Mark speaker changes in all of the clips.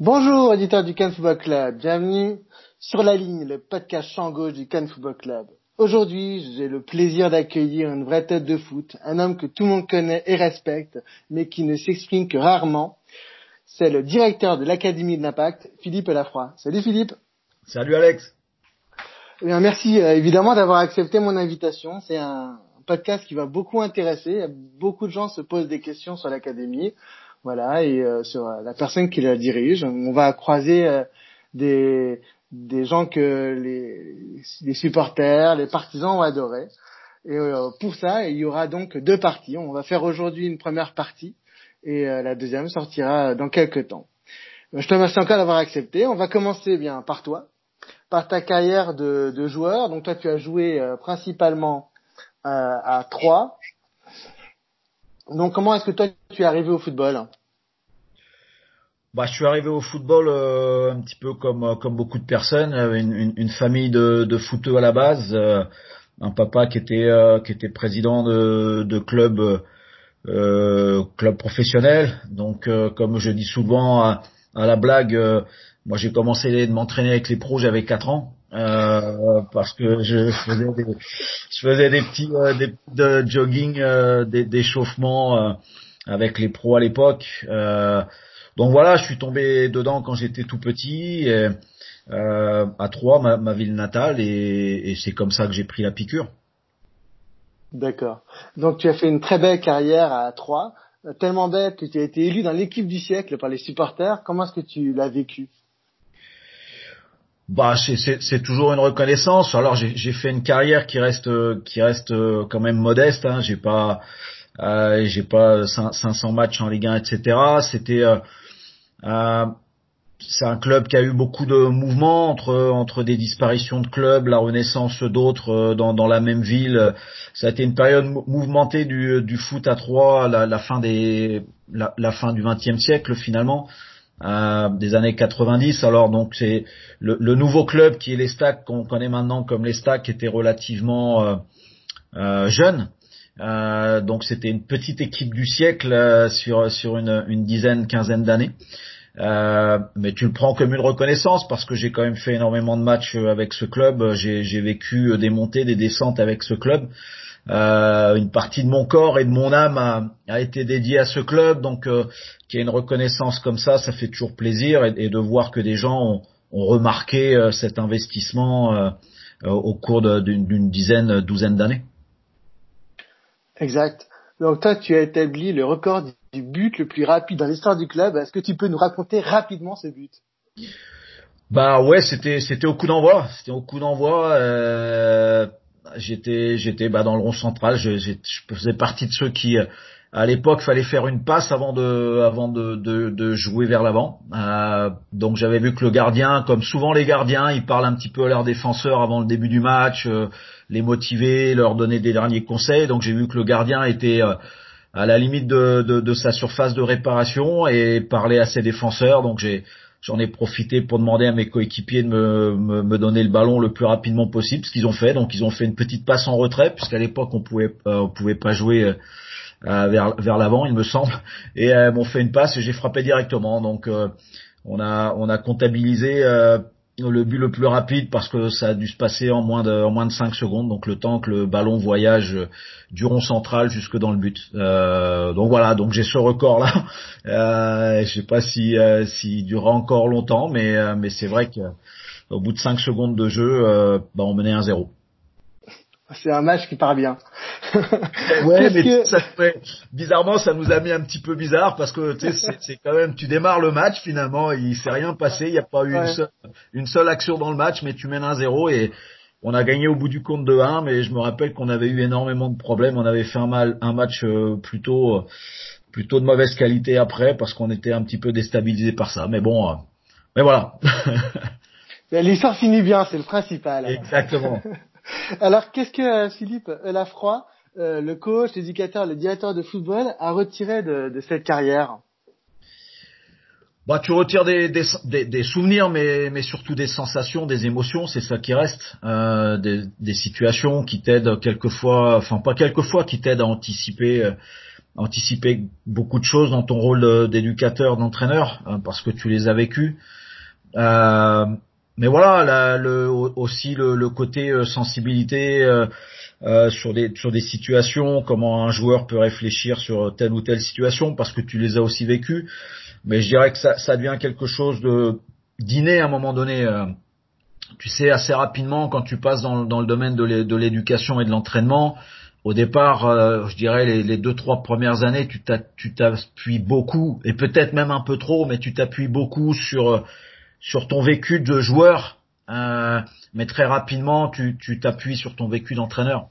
Speaker 1: Bonjour auditeurs du Cannes Football Club, bienvenue sur la ligne, le podcast champ gauche du Cannes Football Club. Aujourd'hui, j'ai le plaisir d'accueillir une vraie tête de foot, un homme que tout le monde connaît et respecte, mais qui ne s'exprime que rarement. C'est le directeur de l'Académie de l'Impact, Philippe Lafroy. Salut Philippe.
Speaker 2: Salut Alex.
Speaker 1: Eh bien, merci euh, évidemment d'avoir accepté mon invitation. C'est un podcast qui va beaucoup intéresser. Beaucoup de gens se posent des questions sur l'académie, voilà, et euh, sur la personne qui la dirige. On va croiser euh, des des gens que les, supporters, les partisans ont adoré. Et pour ça, il y aura donc deux parties. On va faire aujourd'hui une première partie et la deuxième sortira dans quelques temps. Je te remercie encore d'avoir accepté. On va commencer bien par toi par ta carrière de, de joueur. Donc toi, tu as joué euh, principalement euh, à Troyes. Donc comment est-ce que toi, tu es arrivé au football?
Speaker 2: Bah, je suis arrivé au football euh, un petit peu comme comme beaucoup de personnes, une, une, une famille de, de footeux à la base, un papa qui était qui était président de, de club club professionnel. Donc comme je dis souvent à, à la blague, moi, j'ai commencé de m'entraîner avec les pros, j'avais 4 ans. Euh, parce que je faisais des, je faisais des petits euh, des, de jogging, euh, des d'échauffement euh, avec les pros à l'époque. Donc voilà, je suis tombé dedans quand j'étais tout petit, et, à Troyes, ma, ma, ville natale, et, et c'est comme ça que j'ai pris la piqûre.
Speaker 1: D'accord. Donc tu as fait une très belle carrière à Troyes, tellement belle que tu as été élu dans l'équipe du siècle par les supporters. Comment est-ce que tu l'as vécu?
Speaker 2: Bah c'est toujours une reconnaissance. Alors j'ai fait une carrière qui reste qui reste euh, quand même modeste. Hein. J'ai pas euh, j'ai pas 500 matchs en Ligue 1, etc. C'était euh, euh, c'est un club qui a eu beaucoup de mouvements entre entre des disparitions de clubs, la renaissance d'autres euh, dans, dans la même ville. Ça a été une période mouvementée du, du foot à trois, la, la fin des la, fin du XXe siècle finalement euh, des années 90. Alors donc c'est le, le, nouveau club qui est les Stacks qu'on connaît maintenant comme les Stacks était relativement euh, euh, jeune. Euh, donc c'était une petite équipe du siècle euh, sur sur une, une dizaine, quinzaine d'années. Euh, mais tu le prends comme une reconnaissance parce que j'ai quand même fait énormément de matchs avec ce club. J'ai vécu des montées, des descentes avec ce club. Euh, une partie de mon corps et de mon âme a, a été dédiée à ce club, donc euh, qu'il y ait une reconnaissance comme ça, ça fait toujours plaisir et, et de voir que des gens ont, ont remarqué euh, cet investissement euh, au cours d'une dizaine, douzaine d'années.
Speaker 1: Exact. Donc toi, tu as établi le record du but le plus rapide dans l'histoire du club. Est-ce que tu peux nous raconter rapidement ce but?
Speaker 2: Bah ouais, c'était c'était au coup d'envoi. C'était au coup d'envoi. Euh, j'étais j'étais bah, dans le rond central. Je, je, faisais partie de ceux qui euh, à l'époque fallait faire une passe avant de avant de, de, de jouer vers l'avant. Euh, donc j'avais vu que le gardien, comme souvent les gardiens, ils parlent un petit peu à leurs défenseurs avant le début du match, euh, les motiver, leur donner des derniers conseils. Donc j'ai vu que le gardien était euh, à la limite de, de, sa surface de réparation et parlait à ses défenseurs. Donc j'ai J'en ai profité pour demander à mes coéquipiers de me, me, me, donner le ballon le plus rapidement possible, ce qu'ils ont fait. Donc ils ont fait une petite passe en retrait, puisqu'à l'époque on pouvait euh, on pouvait pas jouer euh, vers vers l'avant, il me semble, et euh, m'ont fait une passe et j'ai frappé directement. Donc euh, on a on a comptabilisé le but le plus rapide parce que ça a dû se passer en moins de en moins de 5 secondes donc le temps que le ballon voyage du rond central jusque dans le but. Euh, donc voilà donc j'ai ce record là euh, je sais pas si euh, s'il durera encore longtemps mais euh, mais c'est vrai qu'au bout de 5 secondes de jeu euh, bah on menait 1-0
Speaker 1: c'est un match qui part bien.
Speaker 2: ouais, mais ça fait, bizarrement, ça nous a mis un petit peu bizarre parce que c'est quand même, tu démarres le match finalement, il s'est rien passé, il n'y a pas eu une, seule, une, seule, action dans le match, mais tu mènes un 0 et on a gagné au bout du compte de 1, mais je me rappelle qu'on avait eu énormément de problèmes, on avait fait un, mal, un match euh, plutôt plutôt de mauvaise qualité après parce qu'on était un petit peu déstabilisé par ça. Mais bon, euh, mais voilà.
Speaker 1: L'histoire finit bien, c'est le principal.
Speaker 2: Exactement.
Speaker 1: Alors, qu'est-ce que euh, Philippe Lafroy, euh, le coach, l'éducateur, le directeur de football, a retiré de, cette carrière
Speaker 2: bah, tu retires des, souvenirs, mais, surtout des sensations, des émotions, c'est ça qui reste. Euh, des, situations qui t'aident quelquefois, enfin pas quelquefois, qui t'aident à anticiper, euh, beaucoup de choses dans ton rôle d'éducateur, d'entraîneur, parce que tu les as vécues. Mais voilà, aussi le, côté sensibilité euh, sur des sur des situations, comment un joueur peut réfléchir sur telle ou telle situation, parce que tu les as aussi vécues mais je dirais que ça, ça devient quelque chose de d'inné à un moment donné. Euh, tu sais, assez rapidement, quand tu passes dans, dans le domaine de l'éducation et de l'entraînement, au départ, euh, je dirais les, les, deux trois premières années, tu t'appuies beaucoup et peut-être même un peu trop, mais tu t'appuies beaucoup sur sur ton vécu de joueur, euh, mais très rapidement, tu t'appuies sur ton vécu d'entraîneur.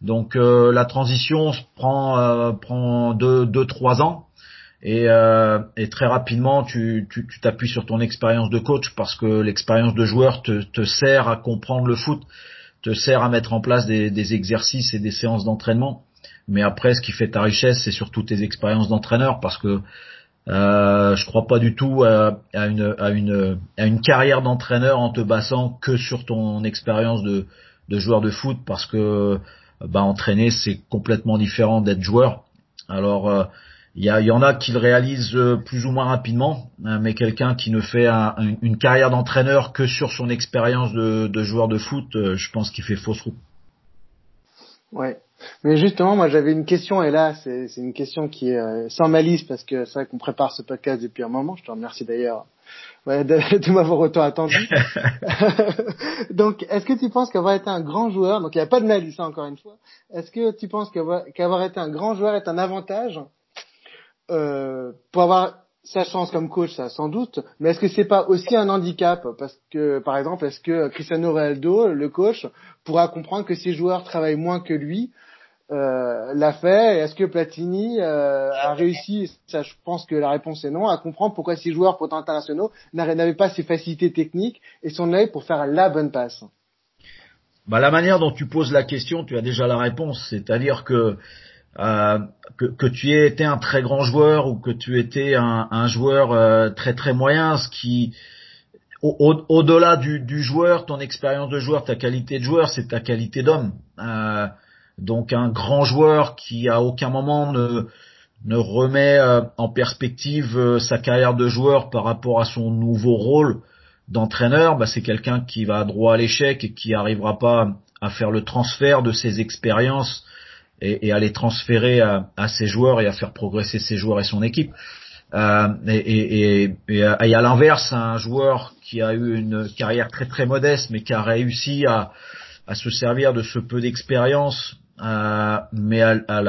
Speaker 2: Donc euh, la transition prend euh, prend deux deux trois ans et, euh, et, très rapidement tu t'appuies tu, sur ton expérience de coach parce que l'expérience de joueur te, te, sert à comprendre le foot, te sert à mettre en place des, des exercices et des séances d'entraînement. Mais après, ce qui fait ta richesse, c'est surtout tes expériences d'entraîneur parce que euh, je crois pas du tout à, une, à, une, à une carrière d'entraîneur en te basant que sur ton expérience de, de joueur de foot parce que bah, entraîner c'est complètement différent d'être joueur. Alors euh, il y, en a qui le réalisent euh, plus ou moins rapidement, hein, mais quelqu'un qui ne fait une carrière d'entraîneur que sur son expérience de, joueur de foot, euh, je pense qu'il fait fausse route.
Speaker 1: Ouais, mais justement, moi j'avais une question et là c'est une question qui est euh, sans malice parce que c'est vrai qu'on prépare ce podcast depuis un moment. Je te remercie d'ailleurs de, de m'avoir autant attendu. donc, est-ce que tu penses qu'avoir été un grand joueur, donc il n'y a pas de malice hein, encore une fois, est-ce que tu penses qu'avoir été un grand joueur est un avantage euh, pour avoir sa chance comme coach, ça sans doute, mais est-ce que c'est pas aussi un handicap? Parce que, par exemple, est-ce que Cristiano Ronaldo, le coach, pourra comprendre que ses joueurs travaillent moins que lui euh, l'a fait? Est-ce que Platini euh, a réussi Ça, je pense que la réponse est non. À comprendre pourquoi ses joueurs pourtant internationaux n'avaient pas ses facilités techniques et son œil pour faire la bonne passe?
Speaker 2: Bah, la manière dont tu poses la question, tu as déjà la réponse. C'est-à-dire que euh, que, tu aies été un très grand joueur ou que tu étais un, un joueur euh, très très moyen, ce qui au-delà du, joueur, ton expérience de joueur, ta qualité de joueur, c'est ta qualité d'homme. Euh, donc un grand joueur qui à aucun moment ne, ne remet euh, en perspective sa carrière de joueur par rapport à son nouveau rôle d'entraîneur, bah c'est quelqu'un qui va droit à l'échec et qui n'arrivera pas à faire le transfert de ses expériences et, et à les transférer à, ses joueurs et à faire progresser ses joueurs et son équipe. Euh, et, et, à l'inverse, un joueur qui a eu une carrière très très modeste, mais qui a réussi à, se servir de ce peu d'expérience, euh, mais à,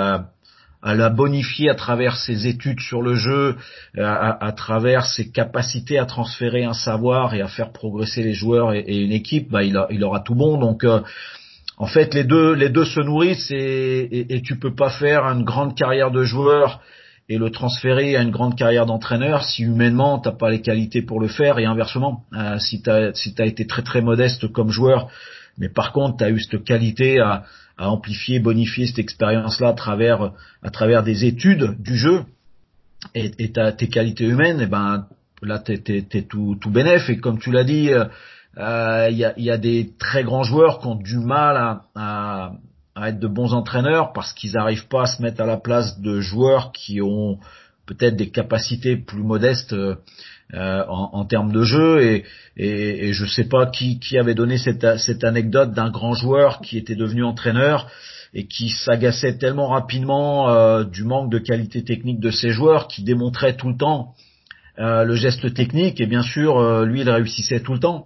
Speaker 2: la bonifier à travers ses études sur le jeu, à, travers ses capacités à transférer un savoir et à faire progresser les joueurs et, une équipe, bah, il, aura tout bon. Donc euh, en fait, les deux, les deux se nourrissent et, tu peux pas faire une grande carrière de joueur et le transférer à une grande carrière d'entraîneur si humainement t'as pas les qualités pour le faire et inversement. Euh, si t'as si as été très très modeste comme joueur, mais par contre tu as eu cette qualité à, amplifier, bonifier cette expérience-là à travers à travers des études du jeu et, et tes qualités humaines, et ben là t'es es, tout tout bénéf et comme tu l'as dit. Euh, il euh, y, a, y, a, des très grands joueurs qui ont du mal à, être de bons entraîneurs parce qu'ils n'arrivent pas à se mettre à la place de joueurs qui ont peut-être des capacités plus modestes euh, en, en, termes de jeu. Et, je sais pas qui, avait donné cette, anecdote d'un grand joueur qui était devenu entraîneur et qui s'agaçait tellement rapidement euh, du manque de qualité technique de ses joueurs qui démontrait tout le temps euh, le geste technique. Et bien sûr euh, lui il réussissait tout le temps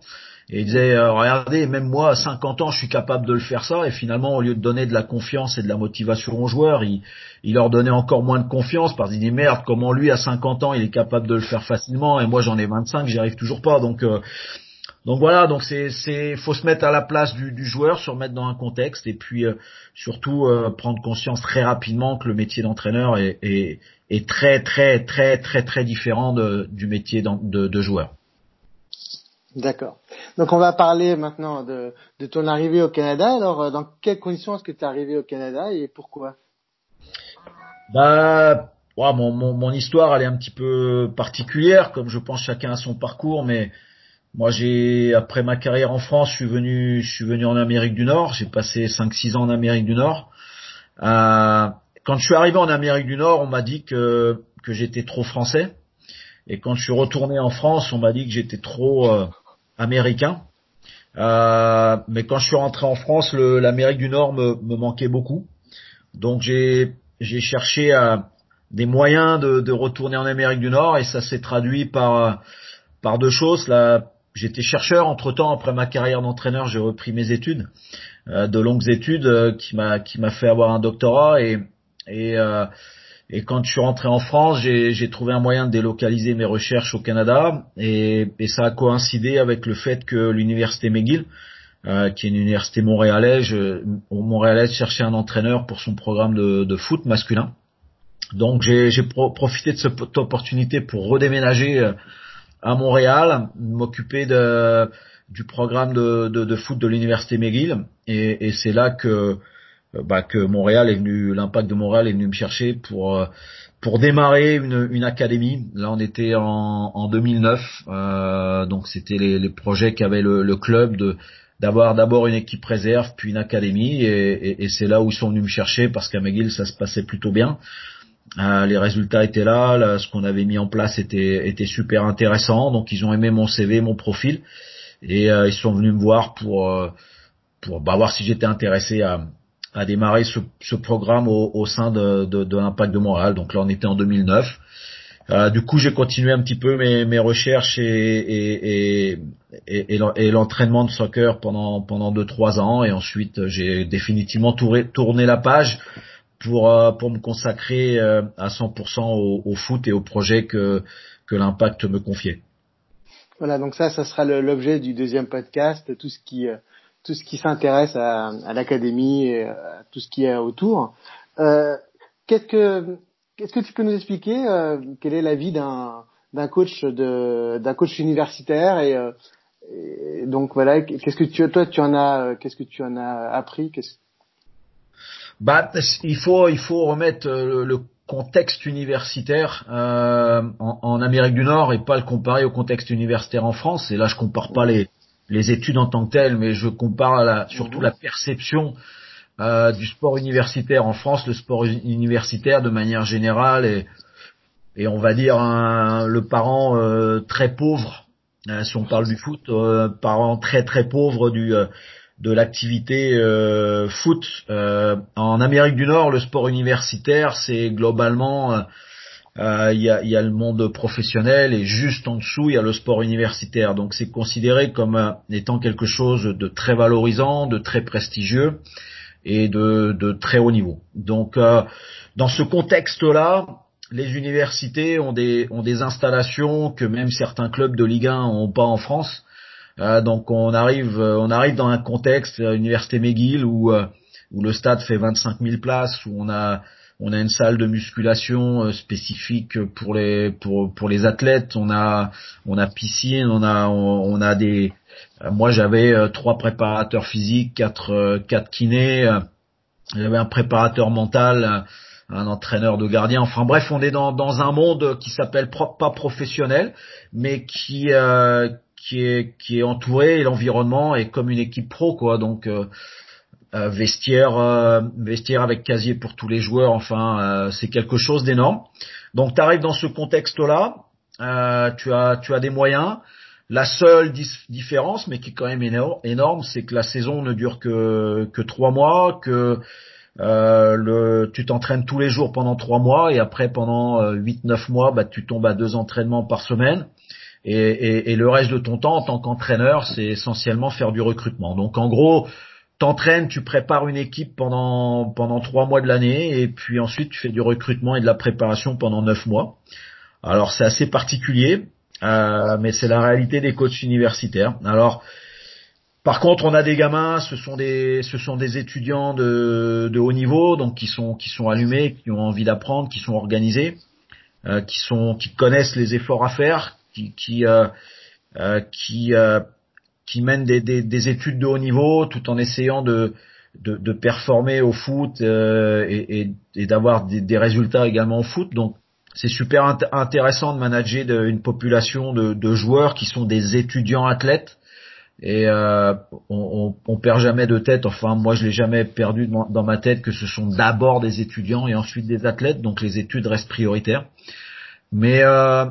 Speaker 2: et il disait, euh, regardez, même moi, à 50 ans, je suis capable de le faire ça. Et finalement, au lieu de donner de la confiance et de la motivation aux joueurs, il, leur donnait encore moins de confiance parce qu'il dit, merde, comment lui, à 50 ans, il est capable de le faire facilement? Et moi, j'en ai 25, j'y arrive toujours pas. Donc, euh, donc voilà, donc c'est, c'est, faut se mettre à la place du, du joueur, se remettre dans un contexte et puis euh, surtout prendre conscience très rapidement que le métier d'entraîneur est, est, est très très très très très différent de, du métier de, de joueur.
Speaker 1: D'accord. Donc on va parler maintenant de, ton arrivée au Canada. Alors euh, dans quelles conditions est-ce que tu es arrivé au Canada et pourquoi?
Speaker 2: Bah mon, mon, mon, histoire elle est un petit peu particulière, comme je pense chacun a son parcours, mais moi j'ai après ma carrière en France, je suis venu je suis venu en Amérique du Nord, j'ai passé 5-6 ans en Amérique du Nord. Euh, quand je suis arrivé en Amérique du Nord, on m'a dit que que j'étais trop français. Et quand je suis retourné en France, on m'a dit que j'étais trop euh, américain. Euh, mais quand je suis rentré en France, l'Amérique du Nord me, manquait beaucoup. Donc j'ai cherché à, des moyens de, retourner en Amérique du Nord et ça s'est traduit par par deux choses. Là, j'étais chercheur entre temps après ma carrière d'entraîneur, j'ai repris mes études, euh, de longues études euh, qui m'a fait avoir un doctorat et euh, et quand je suis rentré en France, j'ai trouvé un moyen de délocaliser mes recherches au Canada et, ça a coïncidé avec le fait que l'université McGill, euh, qui est une université montréalaise, cherchait un entraîneur pour son programme de, foot masculin. Donc j'ai profité de cette opportunité pour redéménager euh, à Montréal, m'occuper du programme de, foot de l'université McGill et, c'est là que bah, que Montréal est venu, l'impact de Montréal est venu me chercher pour euh, pour démarrer une, une académie. Là, on était en, en 2009, euh, donc c'était les, les projets qu'avait le, le club de d'avoir d'abord une équipe réserve puis une académie et, et, et c'est là où ils sont venus me chercher parce qu'à McGill ça se passait plutôt bien. Euh, les résultats étaient là, là ce qu'on avait mis en place était était super intéressant, donc ils ont aimé mon CV, mon profil et euh, ils sont venus me voir pour pour bah, voir si j'étais intéressé à a démarré ce, ce programme au, au, sein de, de, de l'Impact de Montréal. Donc là, on était en 2009. Euh, du coup, j'ai continué un petit peu mes, mes recherches et, et, et, et l'entraînement de soccer pendant pendant deux trois ans, et ensuite j'ai définitivement tourné, tourné la page pour euh, pour me consacrer euh, à 100% au, au, foot et au projet que que l'Impact me confiait.
Speaker 1: Voilà, donc ça, ça sera l'objet du deuxième podcast, tout ce qui euh, tout ce qui s'intéresse à, à l'académie et à tout ce qui est autour. Euh, qu'est-ce que qu'est-ce que tu peux nous expliquer euh, quelle est la vie d'un d'un coach de d'un coach universitaire et, euh, et donc voilà qu'est-ce que tu toi tu en as qu'est-ce que tu en as appris qu'est-ce
Speaker 2: bah il faut il faut remettre le, le contexte universitaire euh, en, en, Amérique du Nord et pas le comparer au contexte universitaire en France et là je compare pas les les études en tant que telles, mais je compare la, surtout la perception euh, du sport universitaire en France, le sport universitaire de manière générale et, et on va dire un, le parent euh, très pauvre, euh, si on parle du foot, euh, parent très très pauvre du euh, de l'activité foot. en Amérique du Nord, le sport universitaire, c'est globalement euh, il y, a, le monde professionnel et juste en dessous il y a le sport universitaire. Donc c'est considéré comme euh, étant quelque chose de très valorisant, de très prestigieux et de, très haut niveau. Donc euh, dans ce contexte-là, les universités ont des, ont des installations que même certains clubs de Ligue 1 n'ont pas en France. Donc on arrive, on arrive dans un contexte, l'université McGill, où, où le stade fait 25 000 places, où on a on a une salle de musculation euh, spécifique pour les athlètes. On a piscine, on a des. Euh, moi j'avais euh, trois préparateurs physiques, quatre quatre kinés. J'avais un préparateur mental, un entraîneur de gardien. Enfin bref, on est dans un monde qui s'appelle pas professionnel, mais qui est entouré et l'environnement est comme une équipe pro quoi. Donc vestiaire, euh, vestiaire avec casier pour tous les joueurs. Enfin, euh, c'est quelque chose d'énorme. Donc, tu arrives dans ce contexte-là. tu as, tu as des moyens. La seule différence, mais qui est quand même énorme, c'est que la saison ne dure que que trois mois, que tu t'entraînes tous les jours pendant trois mois et après pendant huit neuf mois, bah, tu tombes à deux entraînements par semaine. Et, et, et le reste de ton temps en tant qu'entraîneur, c'est essentiellement faire du recrutement. Donc en gros, t'entraînes, tu prépares une équipe pendant pendant trois mois de l'année et puis ensuite tu fais du recrutement et de la préparation pendant neuf mois. Alors c'est assez particulier, euh, mais c'est la réalité des coachs universitaires. Alors par contre, on a des gamins, ce sont des ce sont des étudiants de, de haut niveau, donc qui sont qui sont allumés, qui ont envie d'apprendre, qui sont organisés. qui sont qui connaissent les efforts à faire, qui qui qui qui mènent des, des, des, études de haut niveau tout en essayant de performer au foot et, et, d'avoir des, résultats également au foot. Donc c'est super intéressant de manager une population de, joueurs qui sont des étudiants athlètes et euh, on, on, perd jamais de tête. Enfin, moi, je l'ai jamais perdu dans, ma tête que ce sont d'abord des étudiants et ensuite des athlètes, donc les études restent prioritaires. Mais euh,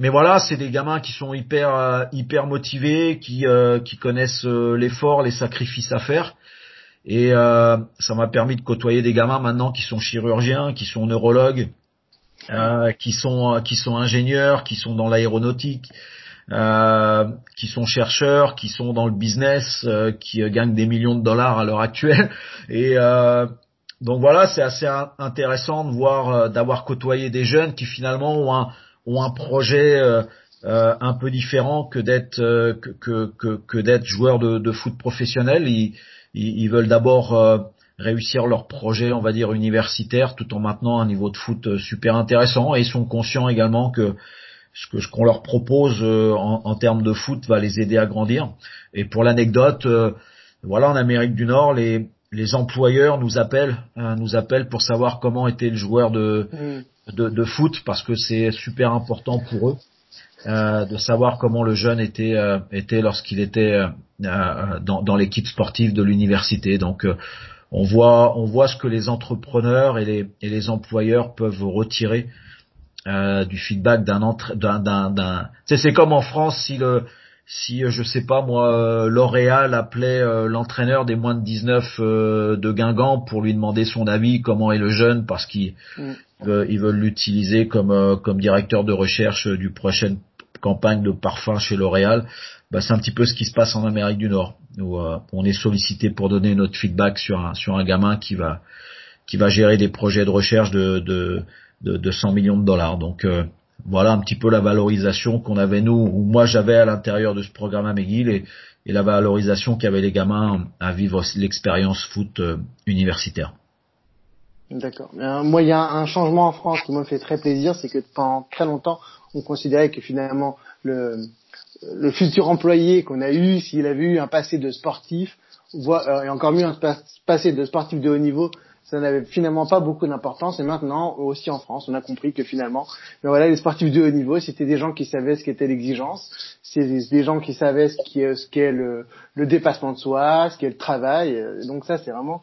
Speaker 2: mais voilà, c'est des gamins qui sont hyper euh, hyper motivés, qui euh, qui connaissent euh, l'effort, les sacrifices à faire. Et ça m'a permis de côtoyer des gamins maintenant qui sont chirurgiens, qui sont neurologues, qui sont qui sont ingénieurs, qui sont dans l'aéronautique, euh, qui sont chercheurs, qui sont dans le business, euh, qui gagnent des millions de dollars à l'heure actuelle. Et donc voilà, c'est assez intéressant de voir, d'avoir côtoyé des jeunes qui finalement ont un ont un projet un peu différent que d'être que que que, d'être joueur de, de, foot professionnel. Ils, ils, ils veulent d'abord réussir leur projet, on va dire, universitaire, tout en maintenant un niveau de foot euh, super intéressant. Et ils sont conscients également que ce que qu'on leur propose euh, en, en, termes de foot va les aider à grandir. Et pour l'anecdote, euh, voilà, en Amérique du Nord, les, les employeurs nous appellent, nous appellent pour savoir comment était le joueur de, mm. De, foot, parce que c'est super important pour eux. Euh, de savoir comment le jeune était était lorsqu'il était dans, dans l'équipe sportive de l'université. Donc on voit, on voit ce que les entrepreneurs et les, et les employeurs peuvent retirer euh, du feedback d'un d'un d'un. C'est comme en France si le si je sais pas moi L'Oréal appelait euh, l'entraîneur des moins de 19 euh, de Guingamp pour lui demander son avis comment est le jeune parce qu'ils mm. ils veulent l'utiliser comme euh, comme directeur de recherche du prochaine campagne de parfum chez L'Oréal bah, c'est un petit peu ce qui se passe en Amérique du Nord, où euh, on est sollicité pour donner notre feedback sur un, sur un gamin qui va, qui va gérer des projets de recherche de, de, de, de 100 millions de dollars. Donc euh, voilà un petit peu la valorisation qu'on avait nous, ou moi j'avais à l'intérieur de ce programme à McGill et, la valorisation qu'avaient les gamins à vivre l'expérience foot euh, universitaire.
Speaker 1: D'accord. Moi, il y a un changement en France qui me fait très plaisir, c'est que pendant très longtemps, on considérait que finalement le, futur employé qu'on a eu, s'il avait eu un passé de sportif, euh, et encore mieux un passé de sportif de haut niveau, ça n'avait finalement pas beaucoup d'importance. Et maintenant, aussi en France, on a compris que finalement, mais voilà, les sportifs de haut niveau, c'était des gens qui savaient ce qu'était l'exigence, c'est des gens qui savaient ce qu'est le, le dépassement de soi, ce qu'est le travail. Donc ça, c'est vraiment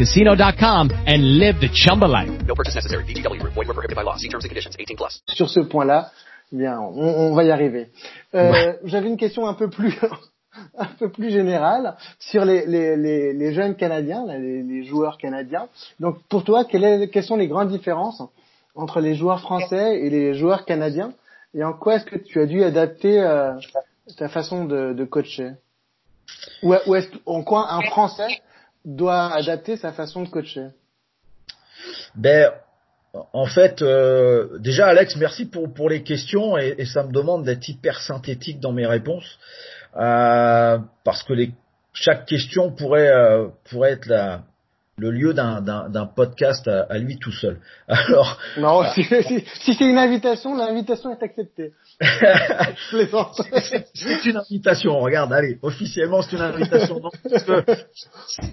Speaker 3: ChumbaCasino.com and live the Chumba life.
Speaker 4: No purchase necessary. BGW. Void were prohibited by law. See terms and conditions. 18 plus.
Speaker 1: Sur ce point-là, bien, on, on, va y arriver. Euh, ouais. J'avais une question un peu plus un peu plus générale sur les, les, les, les jeunes Canadiens, les, les, joueurs canadiens. Donc, pour toi, quelles, est, quelles sont les grandes différences entre les joueurs français et les joueurs canadiens? Et en quoi est-ce que tu as dû adapter euh, ta façon de, de coacher? Ou, ou est-ce en quoi un Français doit adapter sa façon de coacher
Speaker 2: Ben, en fait, euh, déjà Alex, merci pour pour les questions et, et ça me demande d'être hyper synthétique dans mes réponses euh, parce que les chaque question pourrait euh, pourrait être la le lieu d'un d'un podcast à, à, lui tout seul. Alors
Speaker 1: non, si, si, si c'est une invitation, l'invitation est acceptée.
Speaker 2: C'est une invitation. Regarde, allez, officiellement c'est une invitation.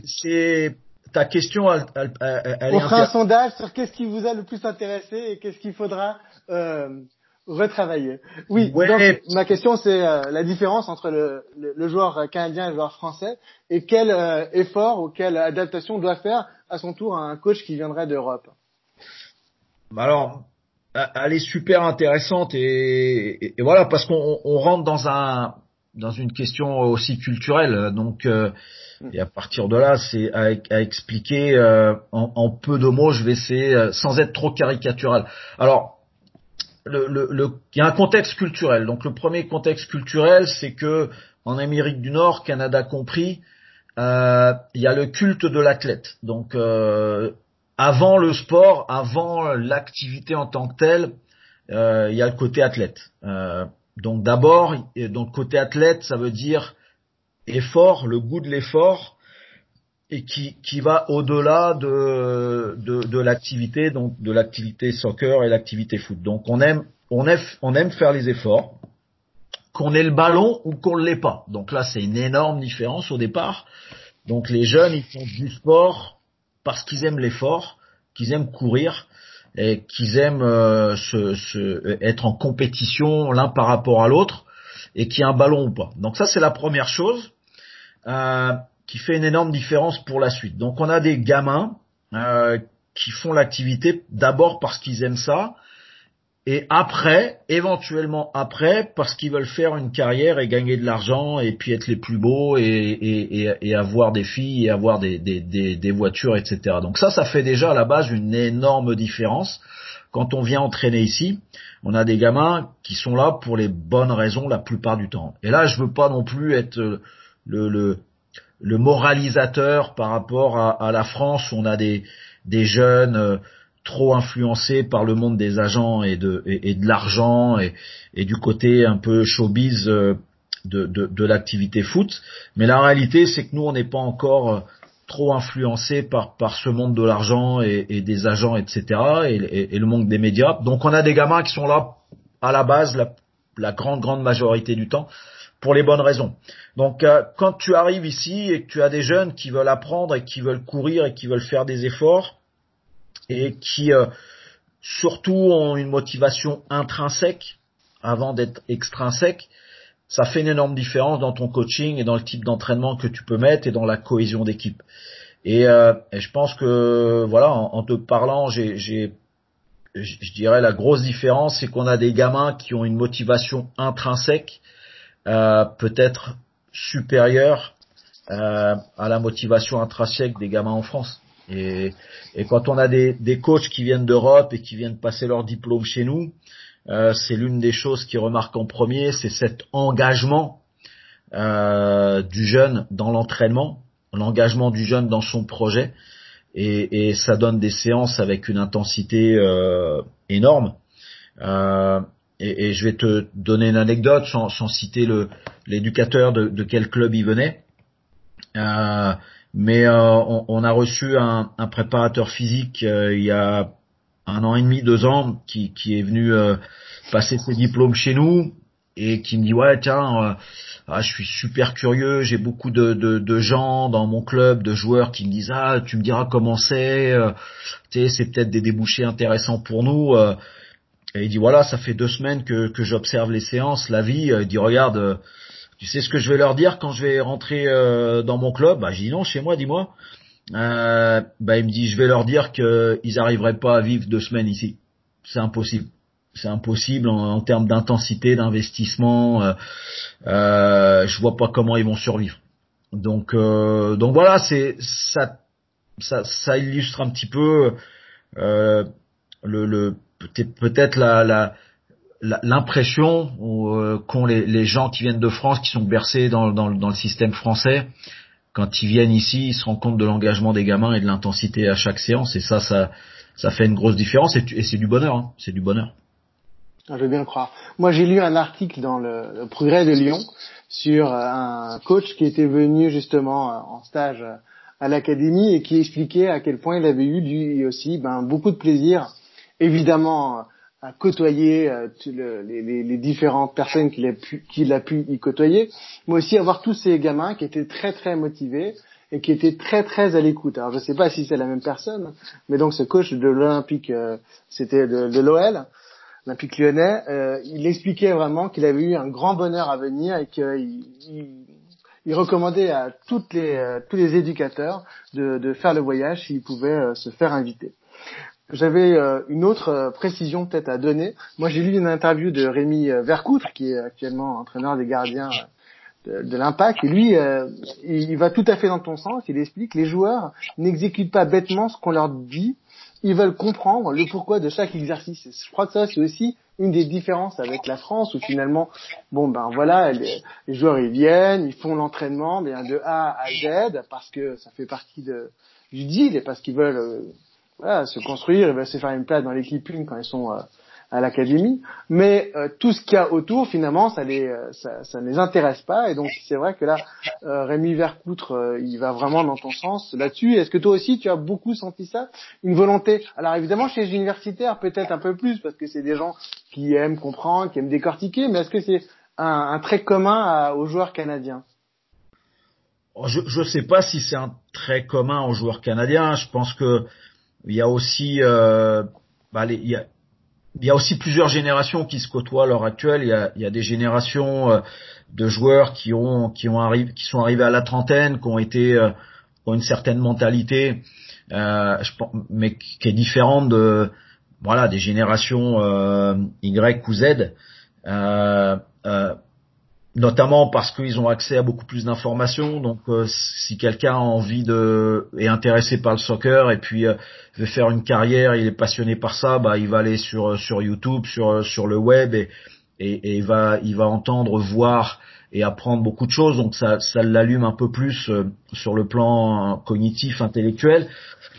Speaker 2: c'est ta question. Elle, elle, elle
Speaker 1: On fera un sondage sur qu'est-ce qui vous a le plus intéressé et qu'est-ce qu'il faudra euh, retravailler. Oui,
Speaker 2: Ouais.
Speaker 1: donc ma question c'est euh, la différence entre le, le, le joueur canadien et le joueur français et quel euh, effort ou quelle adaptation doit faire à son tour un coach qui viendrait d'Europe?
Speaker 2: Bah Alors, elle est super intéressante et, et- et voilà parce qu'on on rentre dans un dans une question aussi culturelle. Donc, euh, et à partir de là, c'est à, à expliquer euh, en, en peu de mots. Je vais essayer euh, sans être trop caricatural. Alors, le, le, le- il y a un contexte culturel. Donc, le premier contexte culturel, c'est que en Amérique du Nord, Canada compris, euh, il y a le culte de l'athlète. Donc, euh, avant le sport, avant l'activité en tant que telle, euh, il y a le côté athlète. Euh, donc d'abord, donc côté athlète, ça veut dire effort, le goût de l'effort, et qui, qui va au-delà de, de, de l'activité, donc de l'activité soccer et l'activité foot. Donc on aime, on aime, on aime faire les efforts, qu'on ait le ballon ou qu'on ne l'ait pas. Donc là, c'est une énorme différence au départ. Donc les jeunes, ils font du sport parce qu'ils aiment l'effort, qu'ils aiment courir et qu'ils aiment euh, être en compétition l'un par rapport à l'autre et qu'il y ait un ballon ou pas. Donc ça c'est la première chose euh, qui fait une énorme différence pour la suite. Donc on a des gamins euh, qui font l'activité d'abord parce qu'ils aiment ça et après, éventuellement après, parce qu'ils veulent faire une carrière et gagner de l'argent et puis être les plus beaux et, avoir des filles et avoir des, voitures, etc. Donc ça, ça fait déjà à la base une énorme différence. Quand on vient entraîner ici, on a des gamins qui sont là pour les bonnes raisons la plupart du temps. Et là, je veux pas non plus être le, moralisateur par rapport à, la France où on a des, des jeunes euh, trop influencés par le monde des agents et de, l'argent et, du côté un peu showbiz euh, de, l'activité foot. Mais la réalité, c'est que nous, on n'est pas encore euh, trop influencés par, ce monde de l'argent et, des agents, etc. Et, le monde des médias. Donc on a des gamins qui sont là à la base, la, la grande, grande majorité du temps, pour les bonnes raisons. Donc euh, quand tu arrives ici et que tu as des jeunes qui veulent apprendre et qui veulent courir et qui veulent faire des efforts et qui euh, surtout ont une motivation intrinsèque avant d'être extrinsèque, ça fait une énorme différence dans ton coaching et dans le type d'entraînement que tu peux mettre et dans la cohésion d'équipe. Et, euh, et je pense que voilà, en, te parlant, j'ai, je dirais la grosse différence, c'est qu'on a des gamins qui ont une motivation intrinsèque, euh, peut-être supérieure euh, à la motivation intrinsèque des gamins en France. Et, quand on a des, des coachs qui viennent d'Europe et qui viennent passer leur diplôme chez nous, euh, c'est l'une des choses qui remarque en premier, c'est cet engagement euh, du jeune dans l'entraînement, l'engagement du jeune dans son projet, et, ça donne des séances avec une intensité euh, énorme. Et, je vais te donner une anecdote sans, sans citer l'éducateur de quel club il venait. Mais euh, on, on a reçu un, préparateur physique euh, il y a un an et demi, deux ans, qui, est venu euh, passer ses diplômes chez nous et qui me dit ouais tiens, ah, je suis super curieux, j'ai beaucoup de, de, gens dans mon club, de joueurs qui me disent ah tu me diras comment c'est, euh, c'est peut-être des débouchés intéressants pour nous. euh. et il dit voilà ça fait deux semaines que, que j'observe les séances, la vie. Il dit regarde, tu sais ce que je vais leur dire quand je vais rentrer euh, dans mon club? Bah j'ai dit non chez moi, dis-moi. Euh, bah il me dit je vais leur dire qu'ils arriveraient pas à vivre deux semaines ici. C'est impossible. C'est impossible en, termes d'intensité, d'investissement. Euh, euh, je vois pas comment ils vont survivre. Donc euh, donc voilà, c'est ça, ça ça illustre un petit peu euh, le, le peut-être la la- l'impression euh, qu'ont les, gens qui viennent de France, qui sont bercés dans, le système français, quand ils viennent ici, ils se rendent compte de l'engagement des gamins et de l'intensité à chaque séance. Et ça, ça, ça fait une grosse différence. Et, c'est du bonheur. hein. C'est du bonheur.
Speaker 1: Ah, Je veux bien le croire. Moi, j'ai lu un article dans le, Progrès de Lyon sur euh, un coach qui était venu justement euh, en stage à l'académie et qui expliquait à quel point il avait eu lui aussi ben, beaucoup de plaisir, évidemment, à côtoyer euh, le- les, les- différentes personnes qu'il a pu a pu y côtoyer, mais aussi avoir tous ces gamins qui étaient très très motivés et qui étaient très très à l'écoute. Alors je sais pas si c'est la même personne, mais donc ce coach de l'Olympique, euh, c'était de, de l'OL. Olympique Lyonnais, euh, il expliquait vraiment qu'il avait eu un grand bonheur à venir et qu'il il, il recommandait à toutes les, euh, tous les éducateurs de, de faire le voyage s'ils pouvaient euh, se faire inviter. J'avais euh, une autre euh, précision peut-être à donner. Moi, j'ai lu une interview de Rémi euh, Vercoutre, qui est actuellement entraîneur des gardiens de, de l'Impact, et lui, il, il va tout à fait dans ton sens. Il explique les joueurs n'exécutent pas bêtement ce qu'on leur dit. Ils veulent comprendre le pourquoi de chaque exercice. Je crois que ça, c'est aussi une des différences avec la France, où finalement, bon ben voilà, les, joueurs ils viennent, ils font l'entraînement, bien de A à Z, parce que ça fait partie de, du deal et parce qu'ils veulent euh, voilà, se construire, ils veulent se faire une place dans l'équipe une quand ils sont euh, à l'académie. Mais euh, tout ce qu'il y a autour, finalement, ça les euh, ça, ça ne les intéresse pas. Et donc c'est vrai que là, euh, Rémi Vercoutre, euh, il va vraiment dans ton sens là-dessus. Est-ce que toi aussi, tu as beaucoup senti ça, une volonté? Alors évidemment, chez les universitaires, peut-être un peu plus, parce que c'est des gens qui aiment comprendre, qui aiment décortiquer. Mais est-ce que c'est un, un trait commun à- aux joueurs canadiens?
Speaker 2: Je ne sais pas si c'est un trait commun aux joueurs canadiens. Je pense que il y a aussi, euh, bah, il, y a, il y a aussi plusieurs générations qui se côtoient à l'heure actuelle. Il y a, il y a des générations euh, de joueurs qui ont, qui ont arrivé, qui sont arrivés à la trentaine, qui ont été, euh, ont une certaine mentalité, euh, je pense, mais qui est différente de, voilà, des générations Y ou Z. Euh, euh, notamment parce qu'ils ont accès à beaucoup plus d'informations. Donc, euh, si quelqu'un a envie de est intéressé par le soccer et puis euh, veut faire une carrière, il est passionné par ça, bah il va aller sur sur YouTube, sur le web et il va entendre, voir et apprendre beaucoup de choses. Donc ça ça l'allume un peu plus euh, sur le plan cognitif, intellectuel.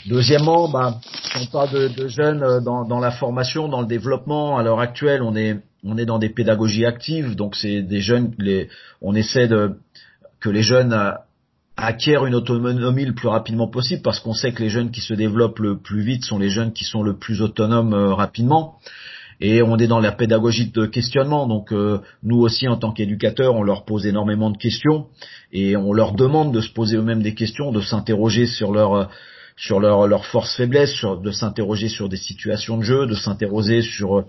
Speaker 2: Deuxièmement, bah, on parle de, de jeunes euh, dans, dans la formation, dans le développement, à l'heure actuelle, on est on est dans des pédagogies actives, donc c'est des jeunes, les, on essaie de que les jeunes euh, acquièrent une autonomie le plus rapidement possible, parce qu'on sait que les jeunes qui se développent le plus vite sont les jeunes qui sont le plus autonomes euh, rapidement. Et on est dans la pédagogie de questionnement, donc euh, nous aussi en tant qu'éducateurs, on leur pose énormément de questions et on leur demande de se poser eux-mêmes des questions, de s'interroger sur leur sur leur force faiblesse, de s'interroger sur des situations de jeu, de s'interroger sur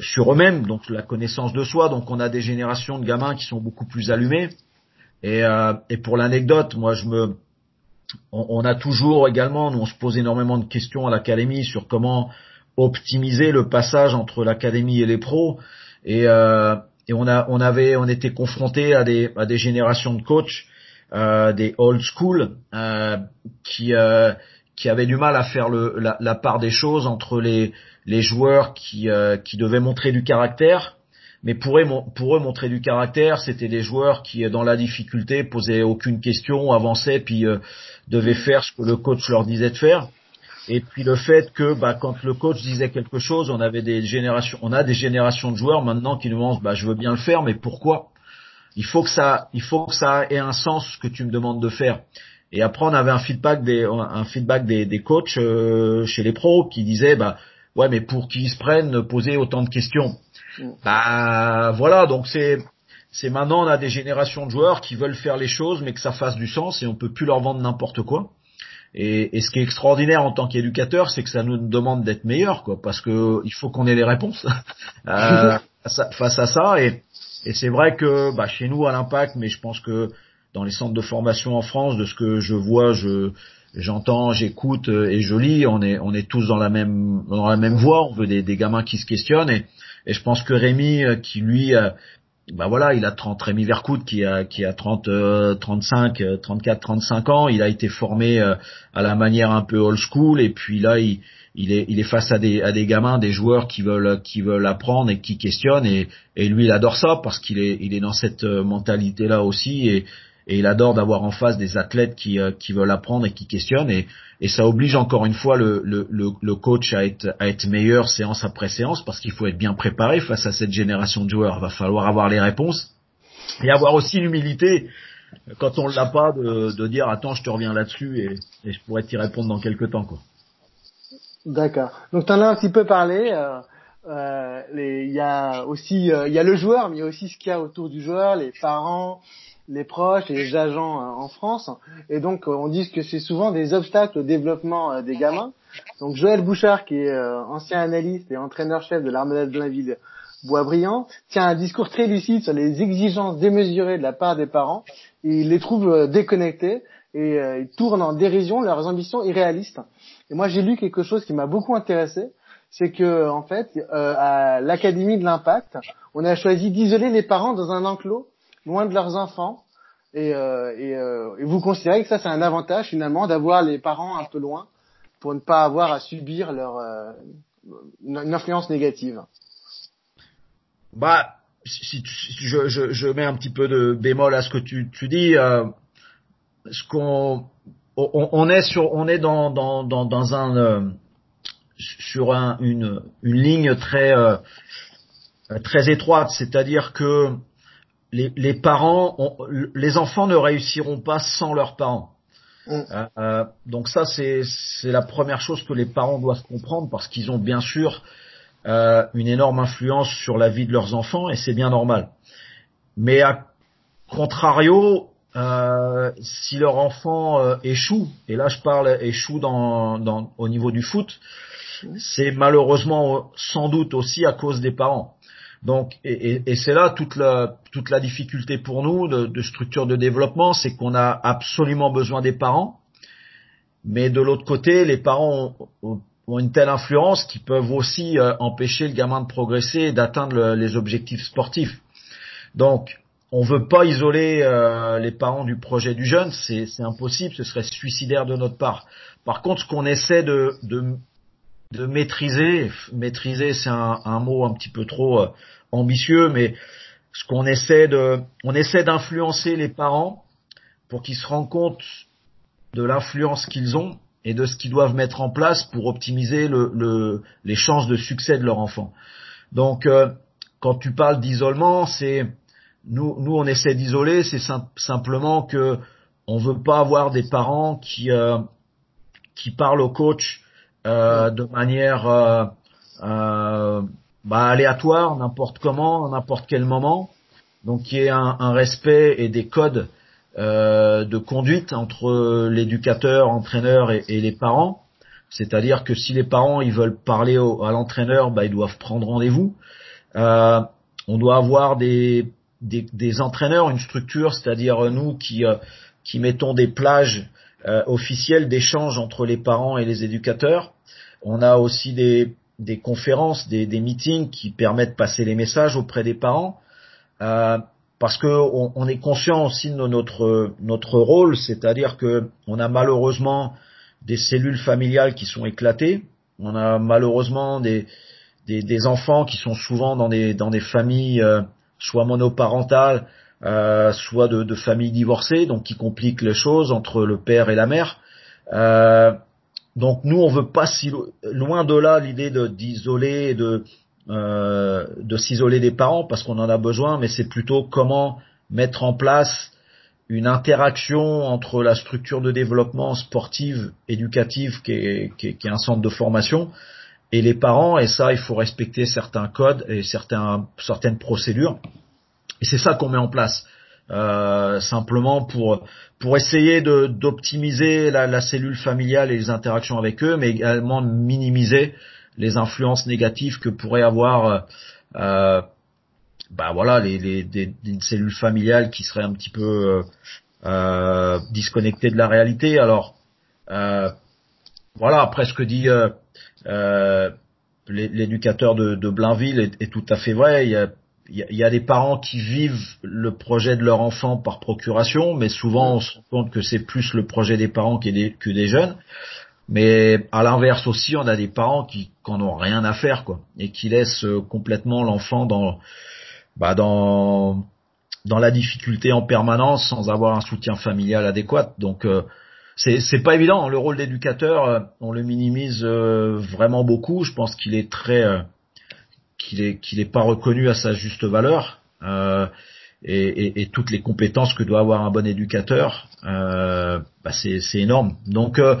Speaker 2: sur eux-mêmes, donc la connaissance de soi. Donc on a des générations de gamins qui sont beaucoup plus allumés. Et, euh, et pour l'anecdote, moi je me, on, on a toujours également, nous on se pose énormément de questions à l'académie sur comment optimiser le passage entre l'académie et les pros. Et, euh, et on a, on avait, on était confronté à des, à des générations de coachs, euh, des old school, euh, qui, euh, qui avaient du mal à faire le, la, la part des choses entre les, les joueurs qui, euh, qui devaient montrer du caractère. Mais pour eux, pour eux, montrer du caractère, c'était des joueurs qui, dans la difficulté, posaient aucune question, avançaient, puis euh, devaient faire ce que le coach leur disait de faire. Et puis le fait que, bah, quand le coach disait quelque chose, on avait des générations, on a des générations de joueurs maintenant qui nous demandent, bah, je veux bien le faire, mais pourquoi? Il faut que ça, il faut que ça ait un sens ce que tu me demandes de faire. Et après, on avait un feedback des, un feedback des, des coachs euh, chez les pros qui disaient, bah, ouais, mais pour qu'ils se prennent, poser autant de questions? Bah, voilà, donc c'est, c'est maintenant on a des générations de joueurs qui veulent faire les choses, mais que ça fasse du sens et on peut plus leur vendre n'importe quoi. Et, ce qui est extraordinaire en tant qu'éducateur, c'est que ça nous demande d'être meilleurs, quoi, parce que il faut qu'on ait les réponses euh, face à- ça. Et, c'est vrai que bah, chez nous à l'Impact, mais je pense que dans les centres de formation en France, de ce que je vois, je j'entends, j'écoute euh, et je lis, on est on est tous dans la même dans la même voie. On veut des, gamins qui se questionnent et, je pense que Rémi, euh, qui lui euh, bah voilà, il a 30 Rémi Vercoute qui a qui a 30 euh, 35 euh, 34 35 ans, il a été formé euh, à la manière un peu old school et puis là il est il est face à des gamins, des joueurs qui veulent qui veulent apprendre et qui questionnent et et lui il adore ça parce qu'il est il est dans cette mentalité là aussi et et il adore d'avoir en face des athlètes qui euh, qui veulent apprendre et qui questionnent et et ça oblige encore une fois le le le, coach à être à être meilleur séance après séance parce qu'il faut être bien préparé face à cette génération de joueurs. Il va falloir avoir les réponses et avoir aussi l'humilité quand on l'a pas de, de dire attends je te reviens là-dessus et, et je pourrais t'y répondre dans quelques temps quoi.
Speaker 1: D'accord. Donc tu en as un petit peu parlé. euh, euh, Il y a aussi, euh, il y a le joueur, mais il y a aussi ce qu'il y a autour du joueur, les parents, les proches et les agents euh, en France. Et donc, on dit que c'est souvent des obstacles au développement des gamins. Donc, Joël Bouchard, qui est ancien analyste et entraîneur-chef de l'armada de Blainville Boisbriand, tient un discours très lucide sur les exigences démesurées de la part des parents. il les trouve déconnectés et ils tournent en dérision leurs ambitions irréalistes. Et moi, j'ai lu quelque chose qui m'a beaucoup intéressé c'est que en fait, euh, à l'Académie de l'Impact, on a choisi d'isoler les parents dans un enclos, loin de leurs enfants. Et, euh, et, euh, vous considérez que ça, c'est un avantage finalement d'avoir les parents un peu loin pour ne pas avoir à subir leur euh, une influence négative.
Speaker 2: Bah, si, je, je, je, mets un petit peu de bémol à ce que tu, tu dis, euh, ce qu'on on, on, est sur, on est dans dans dans, dans un euh, sur un, une, une, ligne très euh, très étroite, c'est-à-dire que les, les parents, ont, les enfants ne réussiront pas sans leurs parents. Mm. Euh, euh, donc ça, c'est la première chose que les parents doivent comprendre parce qu'ils ont bien sûr euh, une énorme influence sur la vie de leurs enfants et c'est bien normal. Mais à contrario, euh, si leur enfant euh, échoue, et là je parle échoue dans, dans, au niveau du foot, c'est malheureusement sans doute aussi à cause des parents. Donc, et, et, c'est là toute la, toute la difficulté pour nous de, de structure de développement, c'est qu'on a absolument besoin des parents, mais de l'autre côté, les parents ont, ont, une telle influence qu'ils peuvent aussi euh, empêcher le gamin de progresser et d'atteindre les objectifs sportifs. Donc, on veut pas isoler euh, les parents du projet du jeune, c'est impossible, ce serait suicidaire de notre part. Par contre, ce qu'on essaie de, de, de maîtriser. Maîtriser, c'est un, mot un petit peu trop euh, ambitieux, mais ce qu'on essaie de, on essaie d'influencer les parents pour qu'ils se rendent compte de l'influence qu'ils ont et de ce qu'ils doivent mettre en place pour optimiser le, les chances de succès de leur enfant. Donc, euh, quand tu parles d'isolement, c'est nous, nous on essaie d'isoler, c'est simplement que on veut pas avoir des parents qui euh, qui parlent au coach euh, de manière euh, euh, bah, aléatoire, n'importe comment, n'importe quel moment. Donc il y ait un, un respect et des codes euh, de conduite entre l'éducateur, entraîneur et, et, les parents. C'est-à-dire que si les parents ils veulent parler au, à l'entraîneur, bah, ils doivent prendre rendez-vous. Euh, on doit avoir des, des, des, entraîneurs, une structure, c'est-à-dire nous qui, qui mettons des plages euh, officielle d'échange entre les parents et les éducateurs. On a aussi des, des conférences, des, des, meetings qui permettent de passer les messages auprès des parents, euh, parce que on, est conscient aussi de notre notre rôle, c'est-à-dire que on a malheureusement des cellules familiales qui sont éclatées, on a malheureusement des des, des enfants qui sont souvent dans des dans des familles euh, soit monoparentales, euh, soit de, de, familles divorcées, donc qui compliquent les choses entre le père et la mère. Euh, donc nous, on veut pas si loin de là l'idée d'isoler, de euh, de s'isoler des parents parce qu'on en a besoin, mais c'est plutôt comment mettre en place une interaction entre la structure de développement sportive, éducative, qui est, qui est, un centre de formation, et les parents. Et ça, il faut respecter certains codes et certains, certaines procédures. Et c'est ça qu'on met en place. Euh, simplement pour pour essayer de d'optimiser la, la, cellule familiale et les interactions avec eux, mais également de minimiser les influences négatives que pourrait avoir euh, bah voilà les, les des, des, cellules familiales qui seraient un petit peu euh, disconnectées de la réalité. Alors euh, voilà après ce que dit euh, euh, l'éducateur de, de Blainville est, tout à fait vrai. Il y, a des parents qui vivent le projet de leur enfant par procuration, mais souvent on se rend compte que c'est plus le projet des parents que des, jeunes. Mais à l'inverse aussi, on a des parents qui n'en ont rien à faire, quoi, et qui laissent euh, complètement l'enfant dans, bah dans, dans la difficulté en permanence sans avoir un soutien familial adéquat. Donc euh, c'est pas évident. Hein. Le rôle d'éducateur, euh, on le minimise euh, vraiment beaucoup. Je pense qu'il est très qu'il est qu'il est pas reconnu à sa juste valeur euh, et, et, et, toutes les compétences que doit avoir un bon éducateur, euh, bah c'est c'est énorme. Donc euh,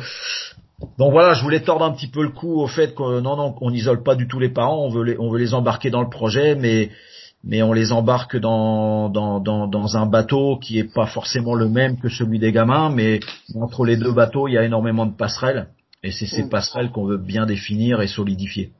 Speaker 2: donc voilà, je voulais tordre un petit peu le coup au fait que non non on n'isole pas du tout les parents, on veut les on veut les embarquer dans le projet, mais mais on les embarque dans, dans, dans, dans un bateau qui est pas forcément le même que celui des gamins, mais entre les deux bateaux, il y a énormément de passerelles, et c'est ces
Speaker 1: Mm.
Speaker 2: passerelles qu'on veut bien définir et solidifier.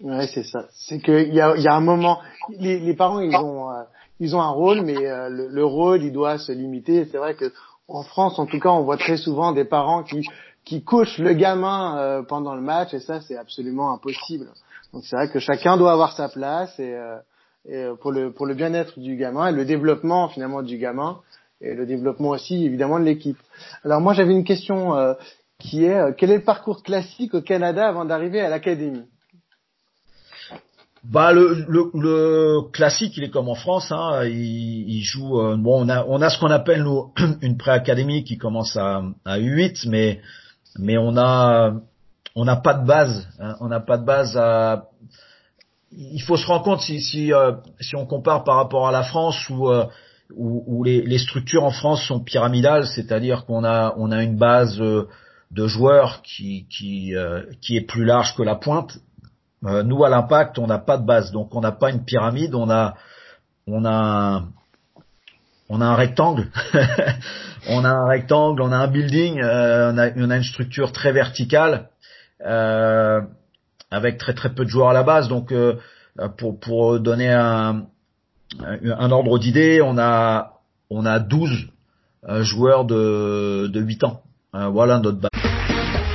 Speaker 1: Ouais, c'est ça. C'est qu'il y a, y a un moment, les, les parents, ils ont, euh, ils ont un rôle, mais euh, le, le rôle, il doit se limiter. C'est vrai que en France, en tout cas, on voit très souvent des parents qui, qui couchent le gamin euh, pendant le match, et ça, c'est absolument impossible. Donc c'est vrai que chacun doit avoir sa place et, euh, et euh, pour le pour le bien-être du gamin et le développement finalement du gamin et le développement aussi évidemment de l'équipe. Alors moi, j'avais une question euh, qui est quel est le parcours classique au Canada avant d'arriver à l'académie?
Speaker 2: Bah le, le, le classique, il est comme en France. Hein, il, il joue. euh, bon, on a on a ce qu'on appelle nous une pré-académie qui commence à à U8, mais mais on a on n'a pas de base. hein, on n'a pas de base à. Il faut se rendre compte si si euh, si on compare par rapport à la France où euh, où, où les, les structures en France sont pyramidales, c'est-à-dire qu'on a on a une base euh, de joueurs qui qui euh, qui est plus large que la pointe. Euh, nous à l'impact, on n'a pas de base, donc on n'a pas une pyramide, on a on a on a un rectangle, on a un rectangle, on a un building, euh, on, a, on a une structure très verticale euh, avec très très peu de joueurs à la base. Donc euh, pour pour donner un un ordre d'idée, on a on a 12 euh, joueurs de de 8 ans. Euh, voilà notre base.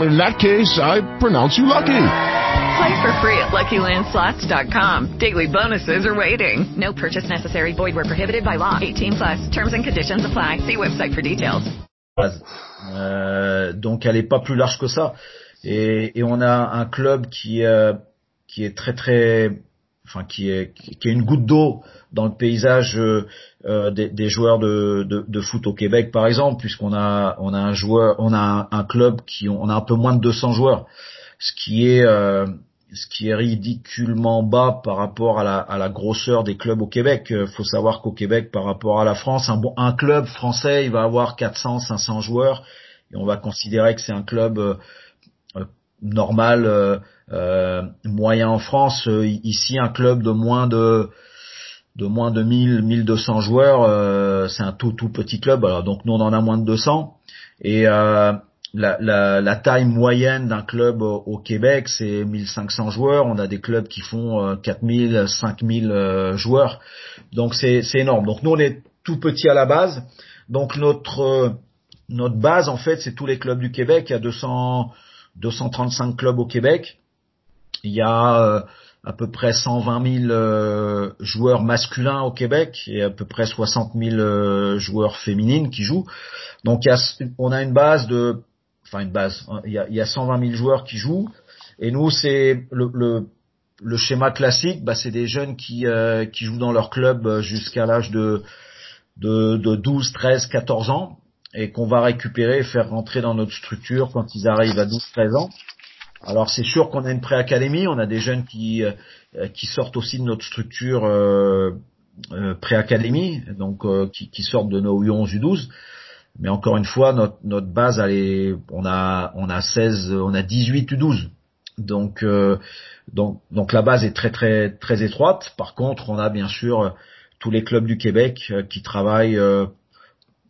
Speaker 5: In that case, I pronounce you lucky.
Speaker 6: Play for free at LuckyLandSlots.com. Daily bonuses are waiting. No purchase necessary. Void where prohibited by law. 18 plus. Terms and conditions apply. See website for details.
Speaker 2: Euh, donc elle est pas plus large que ça. Et, et on a un club qui euh, qui est très très, enfin qui est qui est une goutte d'eau dans le paysage euh, euh, des, des joueurs de, de, de foot au Québec par exemple, puisqu'on a on a un joueur, on a un, club qui on a un peu moins de 200 joueurs, ce qui est euh, ce qui est ridiculement bas par rapport à la, à la grosseur des clubs au Québec. Euh, faut savoir qu'au Québec, par rapport à la France, un, bon, un club français, il va avoir 400, 500 joueurs, et on va considérer que c'est un club euh, euh, normal, moyen en France. Euh, ici, un club de moins de de moins de 1000, 1200 joueurs, euh, c'est un tout tout petit club. Alors donc nous on en a moins de 200 et euh, la, la, la taille moyenne d'un club au, Québec, c'est 1500 joueurs. On a des clubs qui font euh, 4000, 5000 euh, joueurs. Donc c'est énorme. Donc nous on est tout petit à la base. Donc notre euh, notre base en fait, c'est tous les clubs du Québec. Il y a 200 235 clubs au Québec. Il y a euh, à peu près 120 000 euh, joueurs masculins au Québec et à peu près 60 000 euh, joueurs féminines qui jouent. Donc on a une base de, enfin une base, il y a, il y a 120 000 joueurs qui jouent. Et nous c'est le, le, le schéma classique, bah, c'est des jeunes qui, euh, qui jouent dans leur club jusqu'à l'âge de, de, de 12, 13, 14 ans et qu'on va récupérer et faire rentrer dans notre structure quand ils arrivent à 12, 13 ans. Alors c'est sûr qu'on a une pré-académie, on a des jeunes qui euh, qui sortent aussi de notre structure euh, euh, pré-académie, donc euh, qui, sortent de nos U11, U12. Mais encore une fois, notre, notre base, elle est, on a on a 16, on a 18 U12. Donc donc donc la base est très très très étroite. Par contre, on a bien sûr tous les clubs du Québec qui travaillent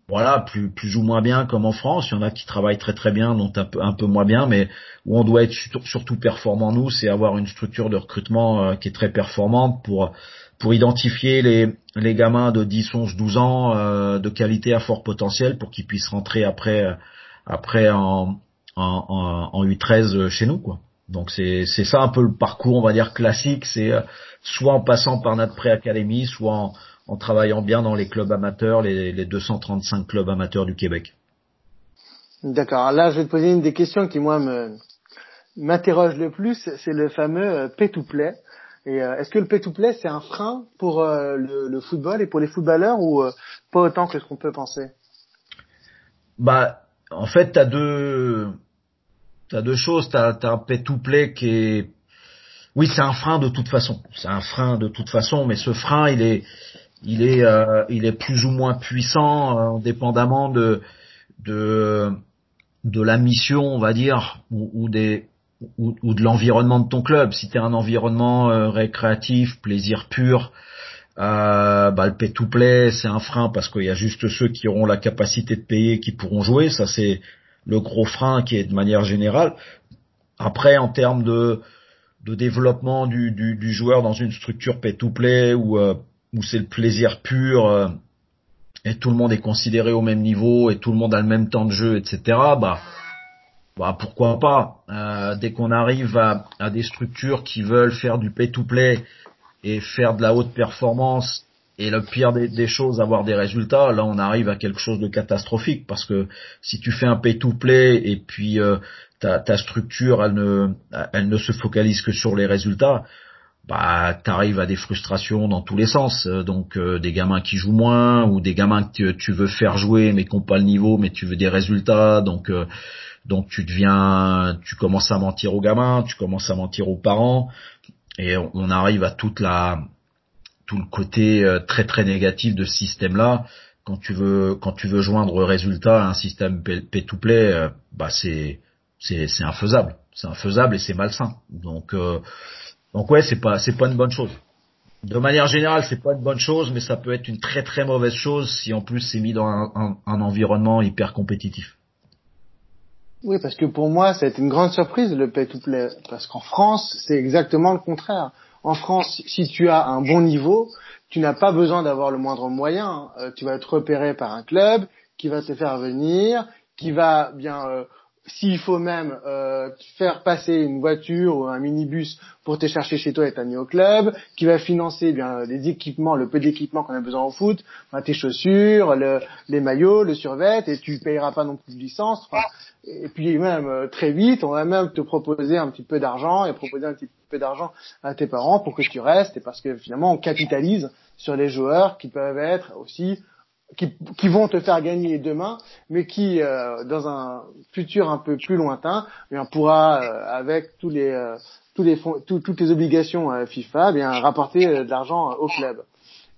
Speaker 2: voilà, plus, ou moins bien comme en France. Il y en a qui travaillent très très bien, donc un peu, un peu moins bien, mais où on doit être surtout performant nous, c'est avoir une structure de recrutement euh, qui est très performante pour identifier les gamins de 10, 11, 12 ans euh, de qualité à fort potentiel pour qu'ils puissent rentrer après après en en, en, en U13 chez nous quoi. Donc c'est c'est ça un peu le parcours, on va dire classique. C'est euh, soit en passant par notre pré-académie, soit en, en, travaillant bien dans les clubs amateurs, les, les 235 clubs amateurs du Québec.
Speaker 1: D'accord. Là, je vais te poser une des questions qui moi me m'interroge le plus, c'est le fameux euh, pay to play. Et euh, est-ce que le pay to play c'est un frein pour le, le, football et pour les footballeurs ou pas autant que ce qu'on peut penser?
Speaker 2: Bah, en fait, t'as deux T'as deux choses, t'as as un pay-to-play qui est, oui, c'est un frein de toute façon. C'est un frein de toute façon, mais ce frein, il est, il est, euh, il est plus ou moins puissant, euh, dépendamment de, de, de la mission, on va dire, ou, ou des, ou, ou, de l'environnement de ton club. Si tu un environnement euh, récréatif, plaisir pur, euh, bah, le pay-to-play, c'est un frein parce qu'il y a juste ceux qui auront la capacité de payer qui pourront jouer. Ça, c'est le gros frein qui est de manière générale. Après, en termes de, de développement du, du, du joueur dans une structure pay-to-play où, euh, où c'est le plaisir pur euh, et tout le monde est considéré au même niveau et tout le monde a le même temps de jeu, etc. Bah, bah pourquoi pas. Euh, dès qu'on arrive à, des structures qui veulent faire du pay-to-play et faire de la haute performance et le pire des, choses, avoir des résultats, là on arrive à quelque chose de catastrophique parce que si tu fais un pay-to-play et puis euh, ta, structure elle ne se focalise que sur les résultats, bah t'arrives à des frustrations dans tous les sens. Donc euh, des gamins qui jouent moins ou des gamins que tu, veux faire jouer mais qui n'ont pas le niveau mais tu veux des résultats. Donc euh, donc tu deviens, tu commences à mentir aux gamins, tu commences à mentir aux parents et on arrive à toute la tout le côté euh, très très négatif de ce système-là. Quand tu veux quand tu veux joindre résultat à un système pay to play, euh, bah c'est c'est c'est infaisable, c'est infaisable et c'est malsain. Donc euh, donc ouais, c'est pas c'est pas une bonne chose. De manière générale, c'est pas une bonne chose, mais ça peut être une très très mauvaise chose si en plus c'est mis dans un, un, environnement hyper compétitif.
Speaker 1: Oui, parce que pour moi, c'est une grande surprise le pay to play, parce qu'en France, c'est exactement le contraire. En France, si tu as un bon niveau, tu n'as pas besoin d'avoir le moindre moyen. Euh, tu vas être repéré par un club qui va te faire venir, qui va bien euh, s'il faut même euh, faire passer une voiture ou un minibus pour te chercher chez toi et t'amener au club, qui va financer eh bien les équipements, le peu d'équipements qu'on a besoin au foot, tes chaussures, le, les maillots, le survêt, et tu payeras pas non plus de licence. et puis même euh, très vite, on va même te proposer un petit peu d'argent et proposer un petit peu d'argent à tes parents pour que tu restes, et parce que finalement on capitalise sur les joueurs qui peuvent être aussi qui, qui, vont te faire gagner demain, mais qui, euh, dans un futur un peu plus lointain, eh bien, pourra, euh, avec tous les, euh, tous les fonds, toutes les obligations FIFA, eh bien, rapporter de l'argent au club.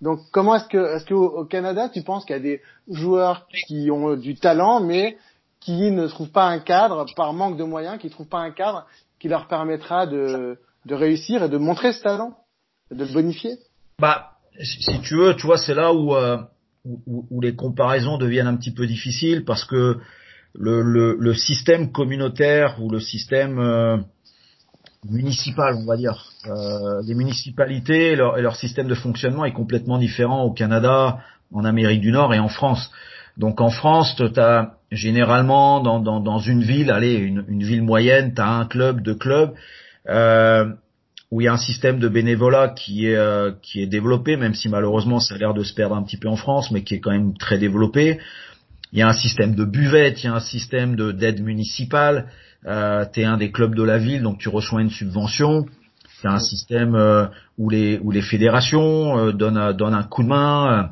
Speaker 1: Donc, comment est-ce que, est-ce qu'au Canada, tu penses qu'il y a des joueurs qui ont du talent, mais qui ne trouvent pas un cadre par manque de moyens, qui ne trouvent pas un cadre qui leur permettra de, de réussir et de montrer ce talent, de le bonifier?
Speaker 2: Bah, si tu veux, tu vois, c'est là où où, où, les comparaisons deviennent un petit peu difficiles parce que le, le, le système communautaire ou le système euh, municipal, on va dire, euh, les municipalités et leur, et leur, système de fonctionnement est complètement différent au Canada, en Amérique du Nord et en France. Donc en France, tu généralement dans, dans, dans, une ville, allez, une, une ville moyenne, tu as un club, deux clubs. Euh, où il y a un système de bénévolat qui est euh, qui est développé, même si malheureusement ça a l'air de se perdre un petit peu en France, mais qui est quand même très développé. Il y a un système de buvette, il y a un système de d'aide municipale. Euh, tu es un des clubs de la ville, donc tu reçois une subvention. As un système euh, où les où les fédérations euh, donnent donnent un coup de main.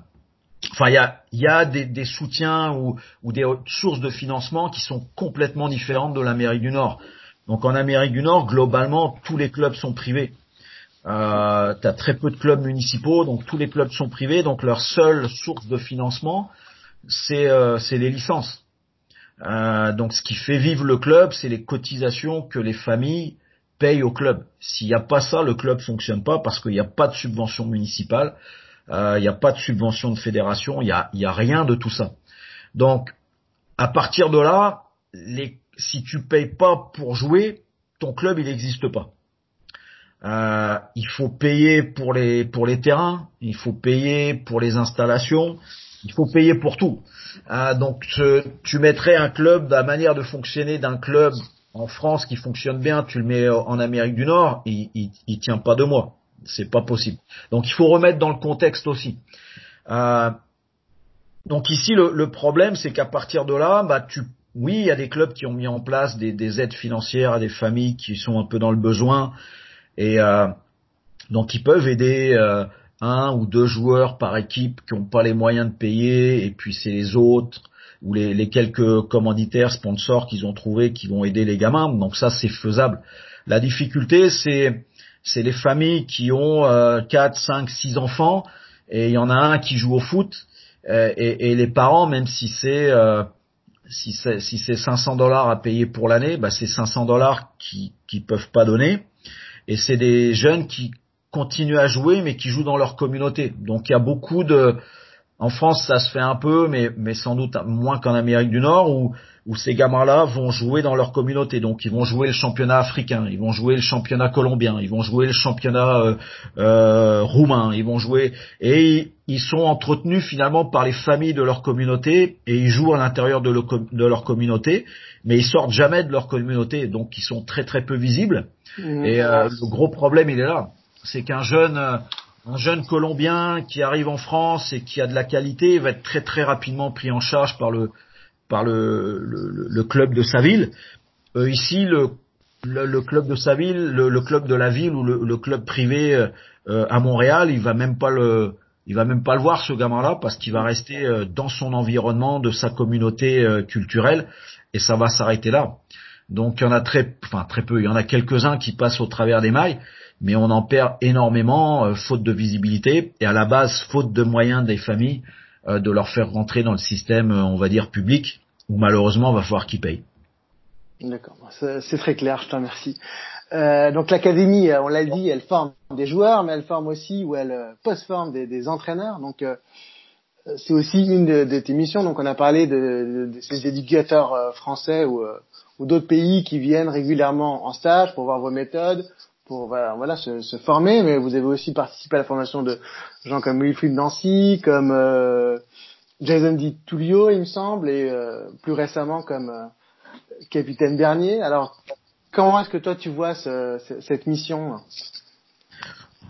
Speaker 2: Enfin, il y a y a des, des soutiens ou ou des sources de financement qui sont complètement différentes de l'Amérique du Nord. Donc en Amérique du Nord, globalement, tous les clubs sont privés. Euh, tu as très peu de clubs municipaux, donc tous les clubs sont privés, donc leur seule source de financement, c'est euh, les licences. Euh, donc ce qui fait vivre le club, c'est les cotisations que les familles payent au club. S'il n'y a pas ça, le club fonctionne pas parce qu'il n'y a pas de subvention municipale, euh, il n'y a pas de subvention de fédération, il n'y a, y a rien de tout ça. Donc à partir de là, les si tu payes pas pour jouer, ton club il n'existe pas. Euh, il faut payer pour les pour les terrains, il faut payer pour les installations, il faut payer pour tout. Euh, donc tu mettrais un club, la manière de fonctionner d'un club en France qui fonctionne bien, tu le mets en Amérique du Nord, il, il, il tient pas deux mois. C'est pas possible. Donc il faut remettre dans le contexte aussi. Euh, donc ici le, le problème c'est qu'à partir de là, bah tu, oui il y a des clubs qui ont mis en place des, des, aides financières à des familles qui sont un peu dans le besoin et euh, donc ils peuvent aider euh, un ou deux joueurs par équipe qui n'ont pas les moyens de payer et puis c'est les autres ou les, quelques commanditaires sponsors qu'ils ont trouvé qui vont aider les gamins. Donc ça c'est faisable. La difficulté c'est c'est les familles qui ont euh, 4, 5, 6 enfants et il y en a un qui joue au foot euh, et, et, les parents, même si c'est euh, si c'est si c'est 500 dollars à payer pour l'année, bah c'est 500 dollars qui qui peuvent pas donner et c'est des jeunes qui continuent à jouer mais qui jouent dans leur communauté. Donc il y a beaucoup de en France, ça se fait un peu, mais, mais sans doute moins qu'en Amérique du Nord, où, où ces gamins-là vont jouer dans leur communauté. Donc, ils vont jouer le championnat africain, ils vont jouer le championnat colombien, ils vont jouer le championnat euh, euh, roumain, ils vont jouer et ils sont entretenus finalement par les familles de leur communauté et ils jouent à l'intérieur de, de, leur communauté, mais ils sortent jamais de leur communauté, donc ils sont très très peu visibles. Mmh. Et euh, le gros problème, il est là, c'est qu'un jeune un jeune Colombien qui arrive en France et qui a de la qualité va être très très rapidement pris en charge par le par le, le, club de sa ville. Euh, ici, le, le, club de sa ville, le, club de la ville ou le, club privé euh, à Montréal, il va même pas le il va même pas le voir ce gamin-là parce qu'il va rester euh, dans son environnement, de sa communauté euh, culturelle et ça va s'arrêter là. Donc il y en a très, enfin très peu, il y en a quelques-uns qui passent au travers des mailles, mais on en perd énormément euh, faute de visibilité et à la base faute de moyens des familles euh, de leur faire rentrer dans le système, euh, on va dire public, où malheureusement on va falloir qu'ils payent.
Speaker 1: D'accord, c'est très clair, je te remercie. Euh, donc l'académie, on l'a dit, elle forme des joueurs, mais elle forme aussi ou elle post-forme des, des, entraîneurs. Donc c'est aussi une de, de, tes missions. Donc on a parlé de, de éducateurs français ou, ou d'autres pays qui viennent régulièrement en stage pour voir vos méthodes, pour voilà, se, se, former, mais vous avez aussi participé à la formation de gens comme Wilfried Nancy, comme euh, Jason Di Tullio, il me semble, et euh, plus récemment comme euh, Capitaine Bernier. Alors, comment est-ce que toi tu vois ce, cette mission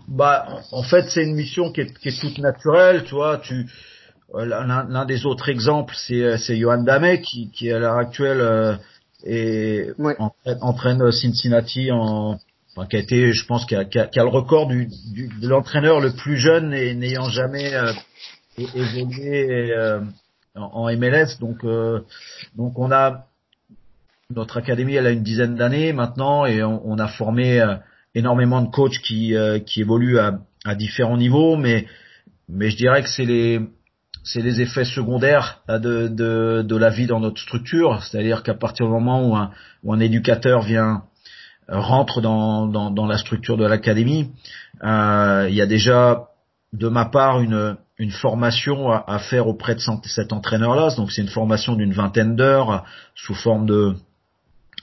Speaker 2: Bah, en fait, c'est une mission qui est, qui est, toute naturelle, tu vois. Tu euh, l'un des autres exemples, c'est c'est Johan Damet qui, qui à l'heure actuelle est, entraîne Cincinnati en enfin, qui a été, je pense, qui a, qui le record du, du de l'entraîneur le plus jeune et n'ayant jamais euh, évolué euh, en, en, MLS. Donc, euh, donc on a notre académie, elle a une dizaine d'années maintenant et on, on a formé euh, énormément de coachs qui, euh, qui évoluent à, à différents niveaux, mais mais je dirais que c'est les c'est les effets secondaires de, de, de la vie dans notre structure, c'est-à-dire qu'à partir du moment où un, où un éducateur vient rentre dans, dans, dans la structure de l'académie. Euh, il y a déjà de ma part une, une formation à, à faire auprès de cet entraîneur-là. Donc c'est une formation d'une vingtaine d'heures sous forme de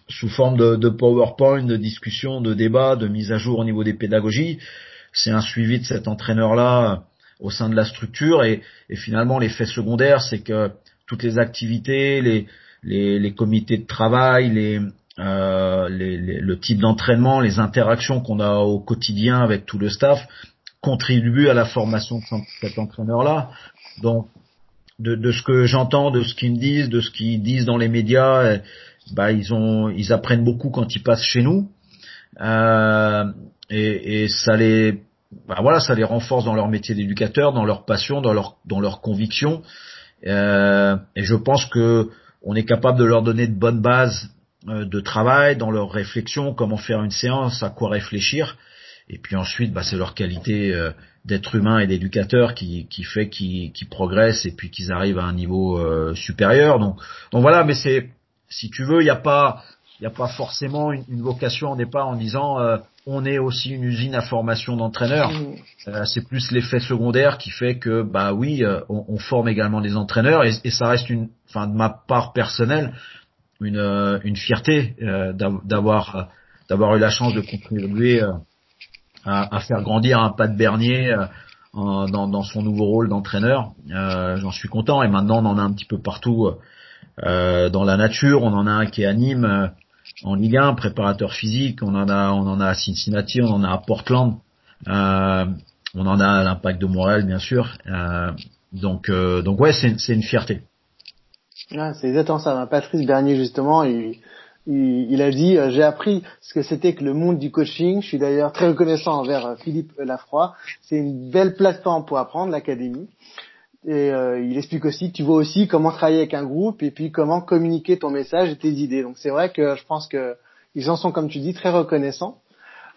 Speaker 2: sous forme de, de, PowerPoint, de discussion, de débat, de mise à jour au niveau des pédagogies. C'est un suivi de cet entraîneur-là au sein de la structure et, et finalement l'effet secondaire, c'est que toutes les activités, les, les, les comités de travail, les, euh, le type d'entraînement, les interactions qu'on a au quotidien avec tout le staff contribuent à la formation de cet entraîneur-là. Donc, de, ce que j'entends, de ce qu'ils me disent, de ce qu'ils disent dans les médias, euh, bah ils apprennent beaucoup quand ils passent chez nous, euh, et, ça les, bah voilà, ça les renforce dans leur métier d'éducateur, dans leur passion, dans leur, conviction. Euh, et je pense que on est capable de leur donner de bonnes bases de travail, dans leur réflexion, comment faire une séance, à quoi réfléchir. Et puis ensuite, bah, c'est leur qualité euh, d'être humain et d'éducateur qui, qui fait qu'ils progressent et puis qu'ils arrivent à un niveau euh, supérieur. Donc, donc voilà, mais c'est, si tu veux, il n'y a pas, il a pas forcément une, une, vocation au départ en disant on est aussi une usine à formation d'entraîneurs. Mmh. c'est plus l'effet secondaire qui fait que bah oui, on, on, forme également des entraîneurs et, et ça reste une, enfin de ma part personnelle, une, euh, une fierté euh, d'avoir d'avoir eu la chance de contribuer euh, à, à, faire grandir un pas de Bernier dans, dans, son nouveau rôle d'entraîneur. J'en suis content et maintenant on en a un petit peu partout dans la nature. On en a un qui Nîmes en Ligue 1, préparateur physique. On en a, on en a à Cincinnati, on en a à Portland. Euh, on en a l'Impact de Montréal, bien sûr. Euh, donc, euh, donc ouais, c'est une fierté.
Speaker 1: Ah, c'est exactement ça. Patrice Bernier, justement, il, il, il a dit euh, j'ai appris ce que c'était que le monde du coaching. Je suis d'ailleurs très reconnaissant envers euh, Philippe Lafroy. C'est une belle plateforme pour apprendre l'académie. Et euh, il explique aussi tu vois aussi comment travailler avec un groupe et puis comment communiquer ton message et tes idées. Donc c'est vrai que je pense que ils en sont, comme tu dis, très reconnaissants.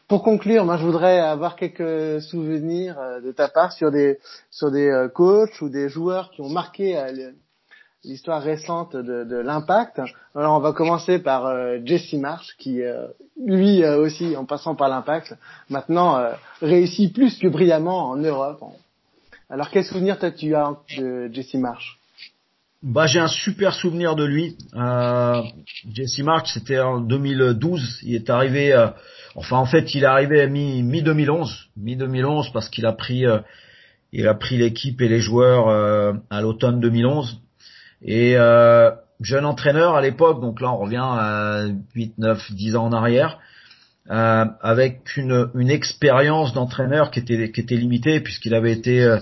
Speaker 1: Pour conclure, moi je voudrais avoir quelques souvenirs euh, de ta part sur des sur des coachs ou des joueurs qui ont marqué l'histoire récente de, de l'impact. Alors on va commencer par Jesse Marsh qui lui aussi en passant par l'impact maintenant réussit plus que brillamment en Europe, alors quel souvenir toi tu as de Jesse Marsh?
Speaker 2: Bah, j'ai un super souvenir de lui. Euh, Jesse March, c'était en 2012. Il est arrivé, euh, enfin en fait, il est arrivé mi mi 2011, mi 2011 parce qu'il a pris, euh, il a pris l'équipe et les joueurs euh, à l'automne 2011. Et euh, jeune entraîneur à l'époque, donc là on revient à 8, 9, 10 ans en arrière. avec une, une expérience d'entraîneur qui était qui était limitée puisqu'il avait été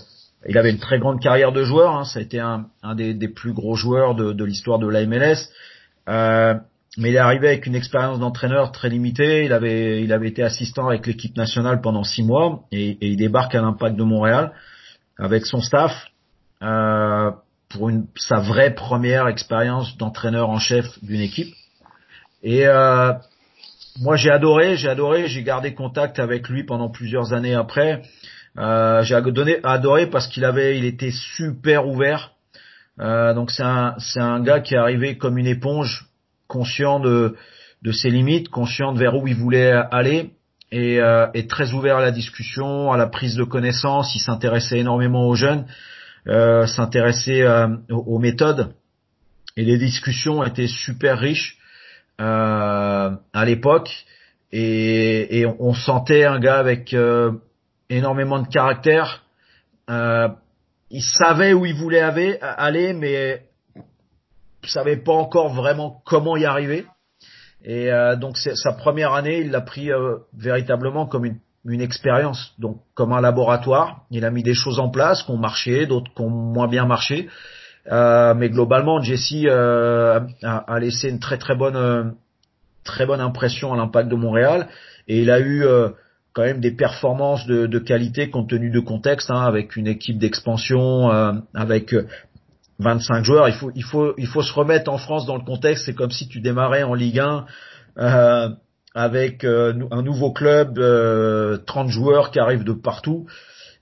Speaker 2: il avait une très grande carrière de joueur. Hein. Ça a été un, un des, des, plus gros joueurs de, de l'histoire de la MLS. Euh, mais il est arrivé avec une expérience d'entraîneur très limitée. Il avait, il avait été assistant avec l'équipe nationale pendant six mois et, et il débarque à l'Impact de Montréal avec son staff euh, pour une, sa vraie première expérience d'entraîneur en chef d'une équipe. Et euh, moi j'ai adoré, j'ai adoré, j'ai gardé contact avec lui pendant plusieurs années après. Euh, j'ai adoré parce qu'il avait, il était super ouvert. Euh, donc c'est un, c'est un gars qui est arrivé comme une éponge, conscient de, de ses limites, conscient de vers où il voulait aller et, euh, et très ouvert à la discussion, à la prise de connaissances. Il s'intéressait énormément aux jeunes, euh, s'intéressait euh, aux, méthodes et les discussions étaient super riches euh, à l'époque et, et on, sentait un gars avec énormément de caractère. Euh, il savait où il voulait aller, mais savait pas encore vraiment comment y arriver. Et euh, donc sa première année, il l'a pris euh, véritablement comme une, une, expérience, donc comme un laboratoire. Il a mis des choses en place qui ont marché, d'autres qui ont moins bien marché. Euh, mais globalement, Jesse euh, a, a, laissé une très très bonne très bonne impression à l'impact de Montréal et il a eu quand même des performances de, de qualité compte tenu de contexte, hein, avec une équipe d'expansion, euh, avec 25 euh, joueurs. Il faut, il faut, il faut se remettre en France dans le contexte. C'est comme si tu démarrais en Ligue 1 euh, avec euh, un nouveau club, 30 joueurs qui arrivent de partout.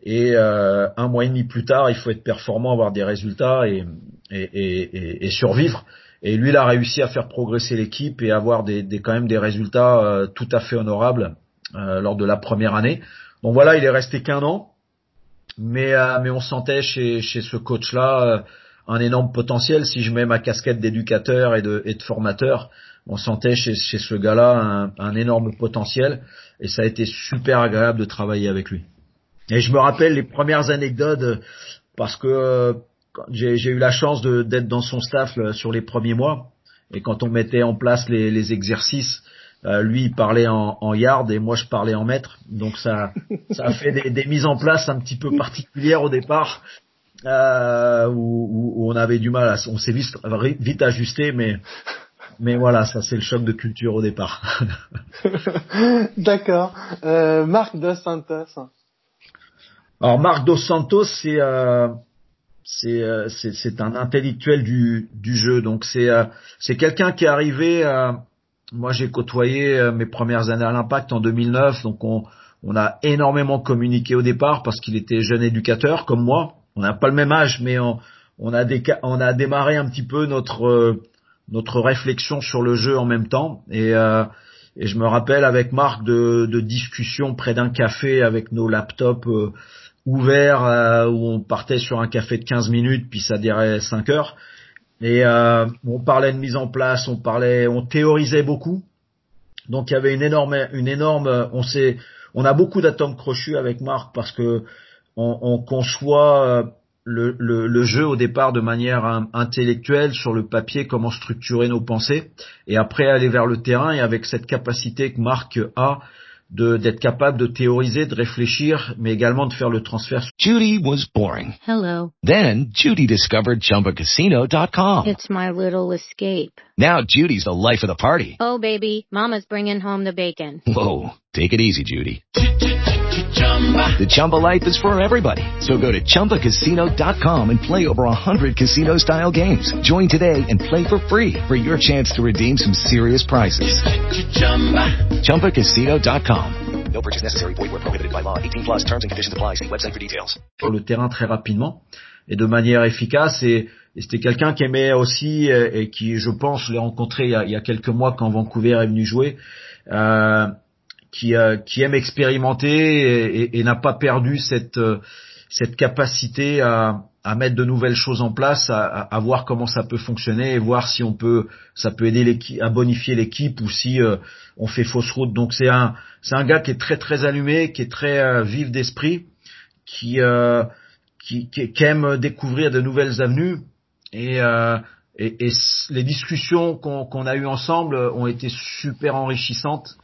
Speaker 2: Et un mois et demi plus tard, il faut être performant, avoir des résultats et, et, et, et survivre. Et lui, il a réussi à faire progresser l'équipe et avoir des, des, quand même des résultats tout à fait honorables euh, lors de la première année. Donc voilà, il est resté qu'un an, mais euh, mais on sentait chez chez ce coach là euh, un énorme potentiel. Si je mets ma casquette d'éducateur et de et de formateur, on sentait chez ce gars-là un, énorme potentiel et ça a été super agréable de travailler avec lui. Et je me rappelle les premières anecdotes parce que j'ai eu la chance d'être dans son staff sur les premiers mois et quand on mettait en place les, exercices euh, lui il parlait en, yard et moi je parlais en mètre, donc ça a fait des, mises en place un petit peu particulières au départ euh, où, où, on avait du mal, à, on s'est vite, vite ajusté, mais mais voilà, ça c'est le choc de culture au départ.
Speaker 1: D'accord. Euh, Marc Dos Santos.
Speaker 2: Alors Marc Dos Santos, c'est euh, c'est euh, c'est un intellectuel du du jeu, donc c'est euh, c'est quelqu'un qui est arrivé moi, j'ai côtoyé euh, mes premières années à l'Impact en 2009, donc on, on a énormément communiqué au départ parce qu'il était jeune éducateur comme moi. On n'a pas le même âge, mais on, on, a on a démarré un petit peu notre euh, notre réflexion sur le jeu en même temps. Et, euh, et je me rappelle avec Marc de, de discussions près d'un café avec nos laptops ouverts où on partait sur un café de 15 minutes puis ça dirait 5 heures. Et euh, on parlait de mise en place, on parlait, on théorisait beaucoup. Donc il y avait une énorme, une énorme, on sait, on a beaucoup d'atomes crochus avec Marc parce que on, on conçoit euh, le, le, le, jeu au départ de manière intellectuelle sur le papier, comment structurer nos pensées, et après aller vers le terrain et avec cette capacité que Marc a d'être capable de théoriser, de réfléchir, mais également de faire le transfert.
Speaker 7: Judy was boring.
Speaker 8: Hello.
Speaker 7: Then Judy discovered ChumbaCasino.com.
Speaker 8: It's my little escape.
Speaker 7: Now Judy's the life of the party.
Speaker 8: Oh baby, Mama's bringing home the bacon.
Speaker 7: Whoa, take it easy, Judy. The Chumba life is for everybody. So go to ChumbaCasino.com and play over 100 casino-style games. Join today and play for free for your chance to redeem some serious prizes. ChumbaCasino.com.
Speaker 4: No purchase necessary. Void where prohibited by law. 18 plus terms and conditions apply. See website for details.
Speaker 2: Sur le terrain très rapidement et de manière efficace et, et c'était quelqu'un qui aimait aussi et qui, je pense, je l'ai rencontré il y, a, il y, a, quelques mois quand Vancouver est venu jouer. Euh, qui, qui aime expérimenter et, n'a pas perdu cette, euh, cette capacité à, mettre de nouvelles choses en place, à, voir comment ça peut fonctionner et voir si on peut, ça peut aider l'équipe à bonifier l'équipe ou si euh, on fait fausse route. Donc c'est un, c'est un gars qui est très très allumé, qui est très euh, vif d'esprit, qui, euh, qui, qui, aime découvrir de nouvelles avenues et, et, les discussions qu'on a eues ensemble ont été super enrichissantes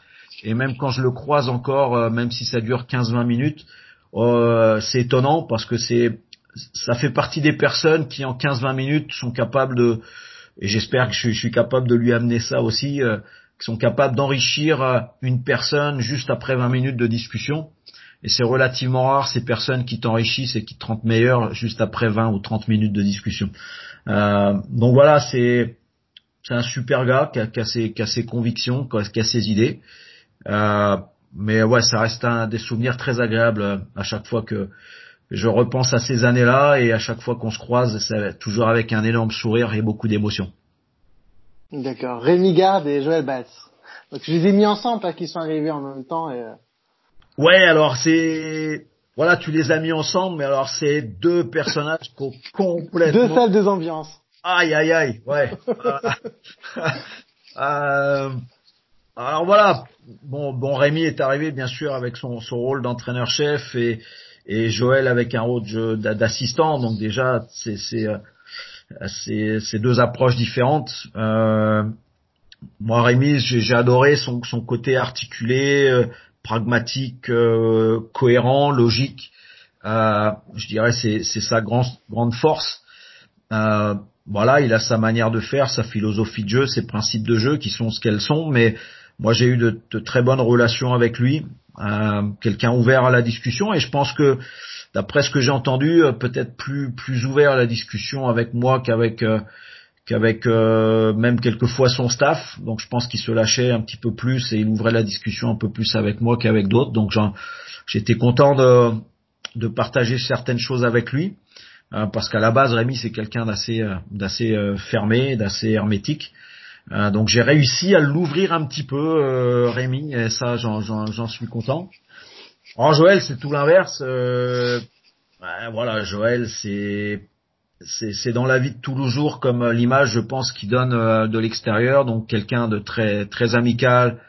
Speaker 2: et même quand je le croise encore, euh, même si ça dure 15-20 minutes, euh, c'est étonnant parce que c'est ça fait partie des personnes qui en 15-20 minutes sont capables de et j'espère que je, suis capable de lui amener ça aussi, euh, qui sont capables d'enrichir euh, une personne juste après 20 minutes de discussion. Et c'est relativement rare ces personnes qui t'enrichissent et qui te rendent meilleur juste après 20 ou 30 minutes de discussion. Euh, donc voilà, c'est c'est un super gars qui a, ses, qui a ses convictions, qui a ses idées. Euh, mais ouais, ça reste un des souvenirs très agréables euh, à chaque fois que je repense à ces années-là et à chaque fois qu'on se croise, c'est toujours avec un énorme sourire et beaucoup d'émotion.
Speaker 1: D'accord. Rémi Garde et Joël Batz. Donc je les ai mis ensemble parce qu'ils sont arrivés en même temps. Et... Euh,
Speaker 2: ouais, alors c'est voilà, tu les as mis ensemble, mais alors c'est deux personnages complètement
Speaker 1: deux salles, deux ambiances.
Speaker 2: Aïe aïe aïe, ouais. euh, alors voilà, bon, bon Rémi est arrivé bien sûr avec son, rôle d'entraîneur-chef et, et Joël avec un rôle d'assistant. Donc déjà, c'est c'est deux approches différentes. Euh, moi, Rémi, j'ai adoré son, côté articulé, euh, pragmatique, euh, cohérent, logique. Euh, je dirais c'est sa grande force. Euh, voilà, il a sa manière de faire, sa philosophie de jeu, ses principes de jeu qui sont ce qu'elles sont, mais moi, j'ai eu de, très bonnes relations avec lui, euh, quelqu'un ouvert à la discussion, et je pense que, d'après ce que j'ai entendu, euh, peut-être plus plus ouvert à la discussion avec moi qu'avec euh, qu'avec euh, même quelquefois son staff. Donc, je pense qu'il se lâchait un petit peu plus et il ouvrait la discussion un peu plus avec moi qu'avec d'autres. Donc, j'étais content de partager certaines choses avec lui. parce qu'à la base, Rémi, c'est quelqu'un d'assez fermé, d'assez hermétique. Euh, donc j'ai réussi à l'ouvrir un petit peu, euh, Rémi, et ça j'en suis content. En Joël, c'est tout l'inverse. Euh, voilà, Joël, c'est c'est dans la vie de tous les jours comme l'image, je pense, qui donne euh, de l'extérieur. Donc quelqu'un de très très amical,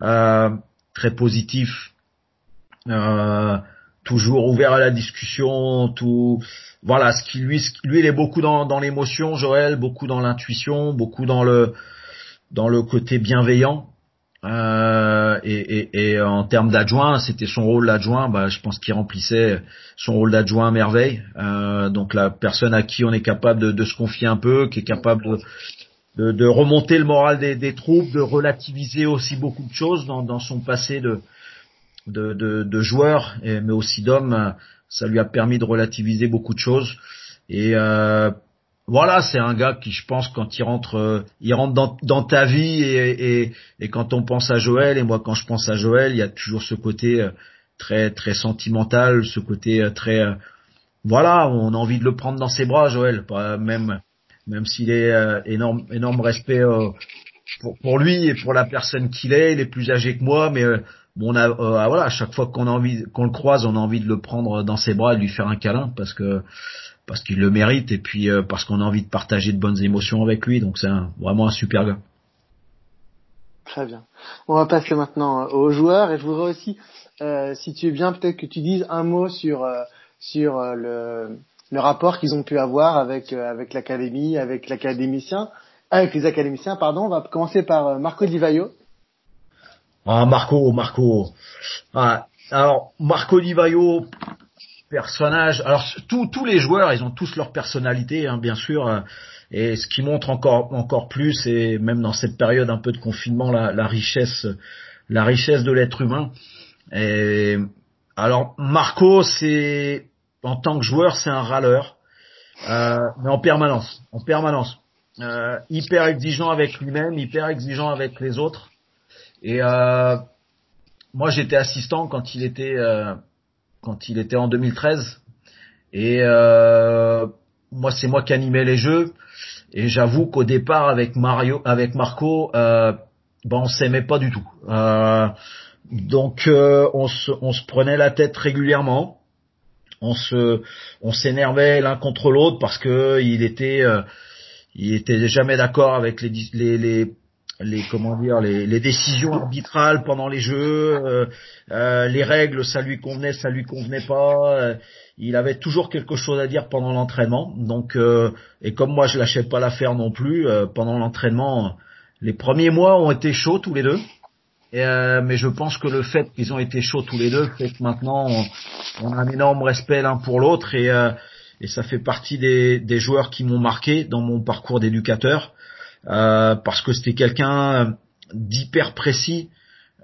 Speaker 2: très positif, toujours ouvert à la discussion, tout. Voilà, ce qui lui, lui, il est beaucoup dans, dans l'émotion, Joël, beaucoup dans l'intuition, beaucoup dans le dans le côté bienveillant. Euh, et, et, et, en termes d'adjoint, c'était son rôle d'adjoint. Bah, je pense qu'il remplissait son rôle d'adjoint à merveille. Euh, donc la personne à qui on est capable de, de, se confier un peu, qui est capable de, de, remonter le moral des, des, troupes, de relativiser aussi beaucoup de choses dans, dans son passé de, de, joueur, mais aussi d'homme. Ça lui a permis de relativiser beaucoup de choses. Et euh, voilà, c'est un gars qui, je pense, quand il rentre, euh, il rentre dans, ta vie et, quand on pense à Joël, et moi quand je pense à Joël, il y a toujours ce côté euh, très très sentimental, ce côté euh, très, voilà, on a envie de le prendre dans ses bras, Joël, même même s'il est énorme énorme respect pour, lui et pour la personne qu'il est, il est plus âgé que moi, mais bon, on voilà, à chaque fois qu'on a envie, qu'on le croise, on a envie de le prendre dans ses bras et de lui faire un câlin parce que parce qu'il le mérite et puis euh, parce qu'on a envie de partager de bonnes émotions avec lui. Donc c'est vraiment un super gars.
Speaker 1: Très bien. On va passer maintenant euh, aux joueurs et je voudrais aussi, euh, si tu es bien, peut-être que tu dises un mot sur euh, sur le le rapport qu'ils ont pu avoir avec avec l'académie, avec l'académicien, avec les académiciens, pardon. On va commencer par Marco Di Vaio.
Speaker 2: Ah Marco, Marco. Ah, alors Marco Di Vaio, personnage. Alors tous les joueurs, ils ont tous leur personnalité, hein, bien sûr. Et ce qui montre encore encore plus, et même dans cette période un peu de confinement, la, la richesse la richesse de l'être humain. Et alors Marco, c'est en tant que joueur, c'est un râleur, euh, mais en permanence, en permanence, euh, hyper exigeant avec lui-même, hyper exigeant avec les autres. Et euh, moi, j'étais assistant quand il était euh, quand il était en 2013. Et euh, moi, c'est moi qui animais les jeux. Et j'avoue qu'au départ, avec Mario, avec Marco, euh, ben on s'aimait pas du tout. Euh, donc euh, on, se, on se prenait la tête régulièrement. On se, on s'énervait l'un contre l'autre parce que il était, euh, il était jamais d'accord avec les, les, les les comment dire les, les, décisions arbitrales pendant les jeux, euh, euh, les règles, ça lui convenait, ça lui convenait pas. Euh, il avait toujours quelque chose à dire pendant l'entraînement. Donc et comme moi je lâchais pas l'affaire non plus pendant l'entraînement, les premiers mois ont été chauds tous les deux. Et, mais je pense que le fait qu'ils ont été chauds tous les deux fait que maintenant on, on a un énorme respect l'un pour l'autre et, et ça fait partie des, des joueurs qui m'ont marqué dans mon parcours d'éducateur. Euh, parce que c'était quelqu'un d'hyper précis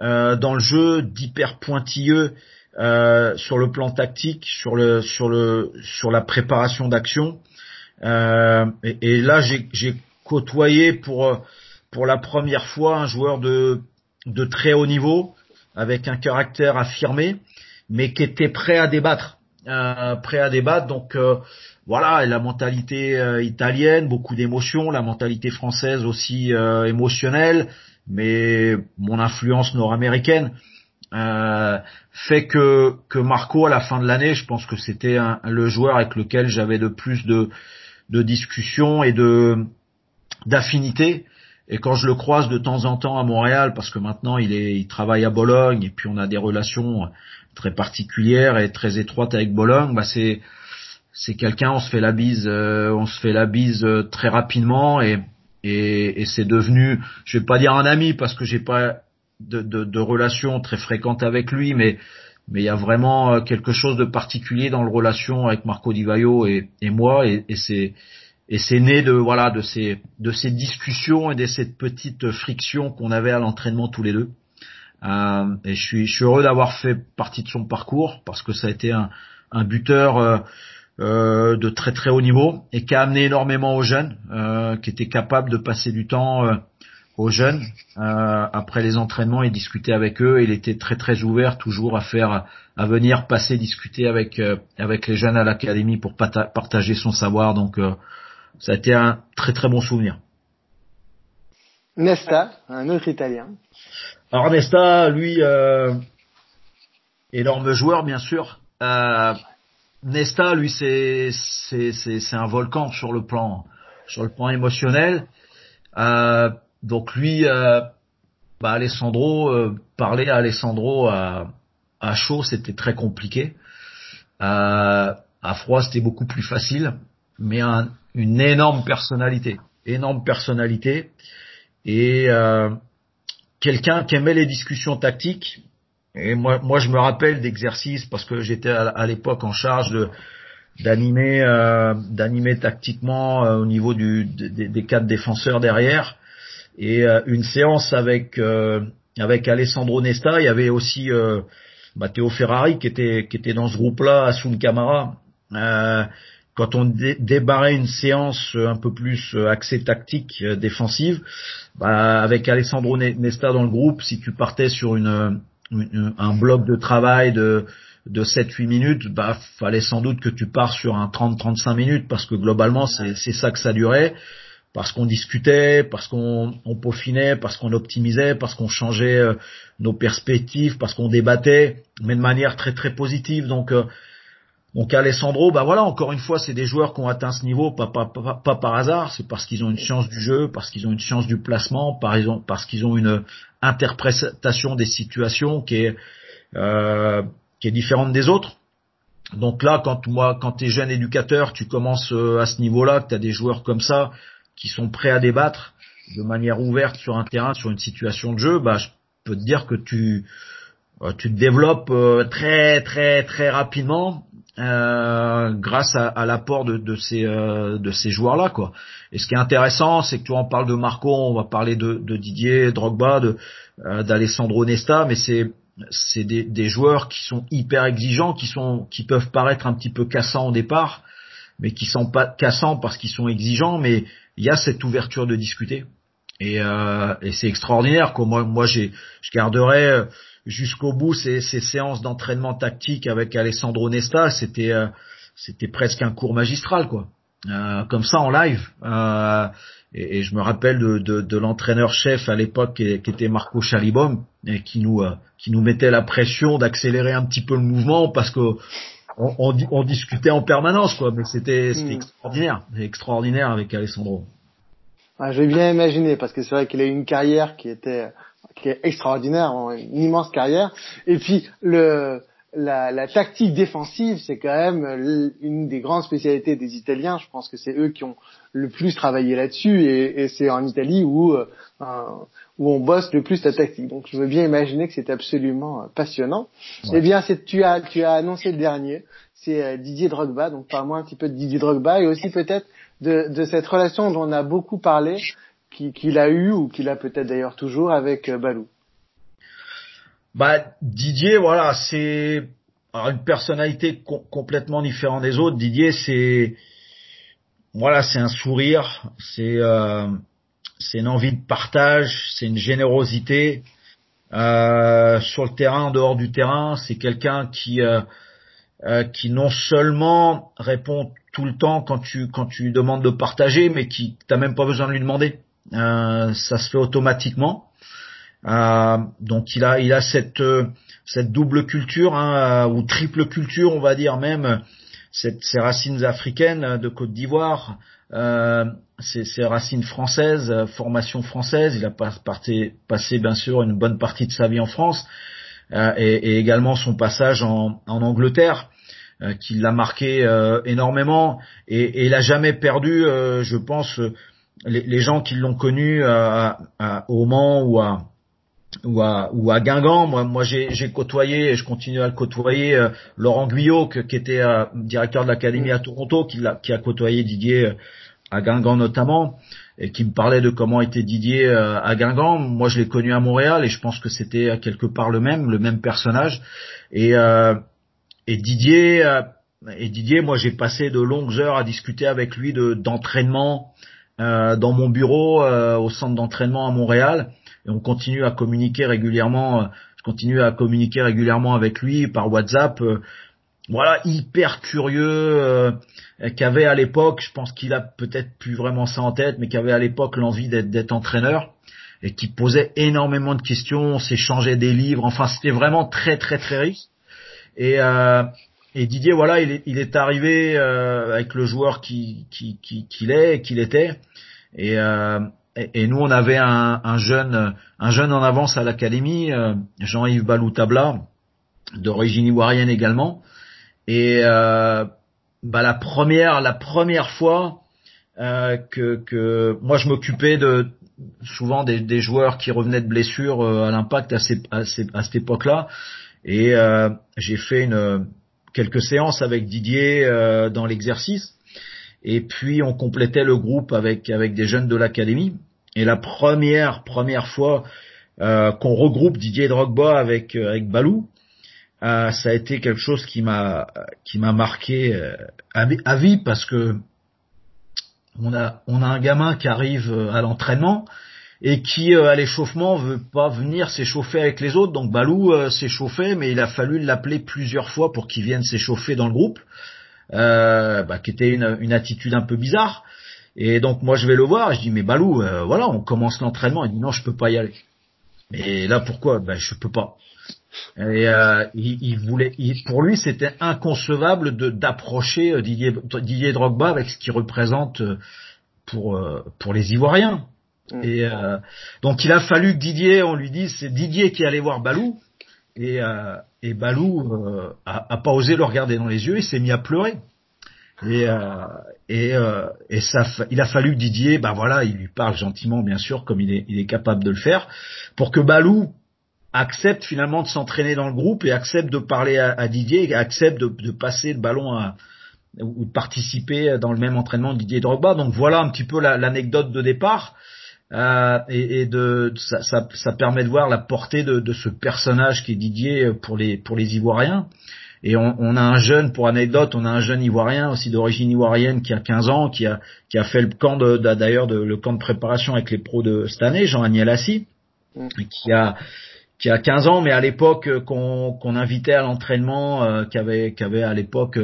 Speaker 2: euh, dans le jeu, d'hyper pointilleux euh, sur le plan tactique, sur le sur le sur la préparation d'action. Et, et, là, j'ai côtoyé pour pour la première fois un joueur de de très haut niveau avec un caractère affirmé, mais qui était prêt à débattre, prêt à débattre. Donc voilà, la mentalité euh, italienne, beaucoup d'émotions, la mentalité française aussi euh, émotionnelle, mais mon influence nord-américaine euh, fait que que Marco à la fin de l'année, je pense que c'était le joueur avec lequel j'avais le plus de de discussions et de d'affinité. Et quand je le croise de temps en temps à Montréal, parce que maintenant il est, il travaille à Bologne et puis on a des relations très particulières et très étroites avec Bologne, bah c'est c'est quelqu'un, on se fait la bise, euh, on se fait la bise euh, très rapidement et et, et c'est devenu, je vais pas dire un ami parce que j'ai pas de, de, de relation très fréquente avec lui, mais mais il y a vraiment euh, quelque chose de particulier dans le relation avec Marco Di Vaio et, et moi et, et c'est et c'est né de voilà de ces de ces discussions et de cette petite friction qu'on avait à l'entraînement tous les deux. Euh, et je suis je suis heureux d'avoir fait partie de son parcours parce que ça a été un un buteur euh, euh, de très très haut niveau et qui a amené énormément aux jeunes, euh, qui était capable de passer du temps euh, aux jeunes après les entraînements et discuter avec eux. Il était très très ouvert toujours à faire, à venir passer discuter avec avec les jeunes à l'académie pour partager son savoir. Donc ça a été un très très bon souvenir.
Speaker 1: Nesta, un autre Italien.
Speaker 2: Alors Nesta, lui, énorme joueur bien sûr. Euh, Nesta, lui, c'est c'est un volcan sur le plan sur le plan émotionnel. Euh, donc lui, euh, bah Alessandro, euh, parler à Alessandro à, à chaud, c'était très compliqué. Euh, à froid, c'était beaucoup plus facile, mais un, une énorme personnalité, énorme personnalité et euh, quelqu'un qui aimait les discussions tactiques et moi, moi, je me rappelle d'exercices parce que j'étais à, l'époque en charge de d'animer euh, d'animer tactiquement euh, au niveau du, des, des quatre défenseurs derrière. Et euh, une séance avec avec Alessandro Nesta, il y avait aussi Matteo Ferrari qui était qui était dans ce groupe-là, Asun Camara. Quand on débarrait une séance un peu plus axée tactique défensive, bah, avec Alessandro Nesta dans le groupe, si tu partais sur une un bloc de travail de de 7-8 minutes, bah fallait sans doute que tu pars sur un 30-35 minutes parce que globalement c'est c'est ça que ça durait parce qu'on discutait, parce qu'on on peaufinait, parce qu'on optimisait, parce qu'on changeait euh, nos perspectives, parce qu'on débattait, mais de manière très très positive. Donc euh, donc Alessandro, bah voilà, encore une fois, c'est des joueurs qui ont atteint ce niveau pas, par hasard, c'est parce qu'ils ont une science du jeu, parce qu'ils ont une science du placement, parce qu'ils ont une interprétation des situations qui est, euh, qui est différente des autres. donc là, quand moi, quand t'es jeune éducateur, tu commences euh, à ce niveau-là, que t'as des joueurs comme ça qui sont prêts à débattre de manière ouverte sur un terrain, sur une situation de jeu, bah je peux te dire que tu tu te développes euh, très très très rapidement euh, grâce à, l'apport de, ces de ces joueurs là quoi. Et ce qui est intéressant, c'est que tu en parles de Marco, on va parler de, Didier Drogba, de d'Alessandro Nesta, mais c'est c'est des, des, joueurs qui sont hyper exigeants, qui sont qui peuvent paraître un petit peu cassants au départ, mais qui sont pas cassants parce qu'ils sont exigeants, mais il y a cette ouverture de discuter et, euh, et c'est extraordinaire. Quoi. Moi, moi, j'ai, je garderai euh, jusqu'au bout ces, ces séances d'entraînement tactique avec Alessandro Nesta. C'était, euh, c'était presque un cours magistral, quoi. Euh, comme ça en live. Euh, et, et, je me rappelle de, de, de l'entraîneur-chef à l'époque qui, qui, était Marco Chalibom et qui nous qui nous mettait la pression d'accélérer un petit peu le mouvement parce que on, on, on discutait en permanence quoi. Mais c'était mmh. extraordinaire, extraordinaire avec Alessandro.
Speaker 1: Ah, J'ai bien imaginé parce que c'est vrai qu'il a eu une carrière qui était qui est extraordinaire, une immense carrière. Et puis le la, la tactique défensive, c'est quand même une des grandes spécialités des Italiens. Je pense que c'est eux qui ont le plus travaillé là-dessus, et, et c'est en Italie où euh, où on bosse le plus la tactique. Donc je veux bien imaginer que c'est absolument euh, passionnant. Ouais. Eh bien, tu as tu as annoncé le dernier, c'est euh, Didier Drogba. Donc parle-moi un petit peu de Didier Drogba et aussi peut-être de, de, cette relation dont on a beaucoup parlé, qu'il qui a eu ou qu'il a peut-être d'ailleurs toujours avec euh, Balou?
Speaker 2: Bah Didier, voilà, c'est une personnalité com complètement différente des autres. Didier, c'est voilà, c'est un sourire, c'est euh, une envie de partage, c'est une générosité. Euh, sur le terrain, en dehors du terrain, c'est quelqu'un qui euh, euh, qui non seulement répond tout le temps quand tu quand tu lui demandes de partager, mais qui t'as même pas besoin de lui demander. Euh, ça se fait automatiquement. Euh, donc il a il a cette euh, cette double culture hein, ou triple culture, on va dire même cette, ces racines africaines de Côte d'Ivoire, euh, ses, ses, racines françaises, formation française. Il a passé, bien sûr une bonne partie de sa vie en France euh, et, également son passage en, Angleterre. Qui l'a marqué énormément et, et, il a jamais perdu, je pense, les, gens qui l'ont connu à, à, au Mans ou à ou à, ou à Guingamp. Moi, moi j'ai côtoyé et je continue à le côtoyer euh, Laurent Guyot, qui était euh, directeur de l'académie à Toronto, qui a, qui a côtoyé Didier à Guingamp notamment, et qui me parlait de comment était Didier à Guingamp. Moi, je l'ai connu à Montréal et je pense que c'était quelque part le même, le même personnage. Et, et Didier, euh, et Didier, moi j'ai passé de longues heures à discuter avec lui de d'entraînement euh, dans mon bureau euh, au centre d'entraînement à Montréal. Et on continue à communiquer régulièrement. Je continue à communiquer régulièrement avec lui par WhatsApp. voilà, hyper curieux, qu'avait à l'époque, je pense qu'il a peut-être plus vraiment ça en tête, mais qu'avait à l'époque l'envie d'être entraîneur et qui posait énormément de questions, on s'échangeait des livres. Enfin, c'était vraiment très très très riche. Et, euh, et Didier, voilà, il est, il est arrivé euh, avec le joueur qui qui qui qu'il est, qu'il était. Et, euh, et, nous, on avait un, un, jeune un jeune en avance à l'académie, euh, Jean-Yves Baloutabla, d'origine ivoirienne également. Et euh, bah, la première la première fois euh, que, que moi je m'occupais de souvent des, des, joueurs qui revenaient de blessures à l'impact à, à, à, cette époque-là. Et euh, j'ai fait une, quelques séances avec Didier euh, dans l'exercice. Et puis on complétait le groupe avec avec des jeunes de l'académie. Et la première première fois euh, qu'on regroupe Didier Drogba avec euh, avec Balou, euh, ça a été quelque chose qui m'a qui m'a marqué à, vie parce que on a on a un gamin qui arrive à l'entraînement et qui euh, à l'échauffement veut pas venir s'échauffer avec les autres. Donc Balou euh, mais il a fallu l'appeler plusieurs fois pour qu'il vienne s'échauffer dans le groupe, euh, bah, qui était une, une, attitude un peu bizarre. Et donc moi je vais le voir, je dis mais Balou, euh, voilà, on commence l'entraînement. Il dit non, je peux pas y aller. Et là pourquoi? Ben je peux pas. Et euh, il, il, voulait, il, pour lui, c'était inconcevable de d'approcher Didier, Didier Drogba avec ce qu'il représente pour pour les Ivoiriens. Mm. Et euh, donc il a fallu que Didier, on lui dise, c'est Didier qui allait voir Balou. et, euh, et Balou euh, a, pas osé le regarder dans les yeux, il s'est mis à pleurer. Et, euh, et, et ça, il a fallu que Didier, ben voilà, il lui parle gentiment, bien sûr, comme il est, capable de le faire, pour que Balou accepte finalement de s'entraîner dans le groupe et accepte de parler à, Didier, et accepte de, passer le ballon à, ou de participer dans le même entraînement de Didier Drogba. Donc voilà un petit peu l'anecdote la, de départ. Euh, et, et, de ça, ça, ça, permet de voir la portée de, de, ce personnage qui est Didier pour les pour les Ivoiriens. Et on, on, a un jeune, pour anecdote, on a un jeune Ivoirien aussi d'origine ivoirienne qui a 15 ans, qui a qui a fait le camp de d'ailleurs de, le camp de préparation avec les pros de cette année, Jean-Aniel Assis, mm. qui a qui a 15 ans, mais à l'époque euh, qu'on qu'on invitait à l'entraînement, euh, qui avait qui avait à l'époque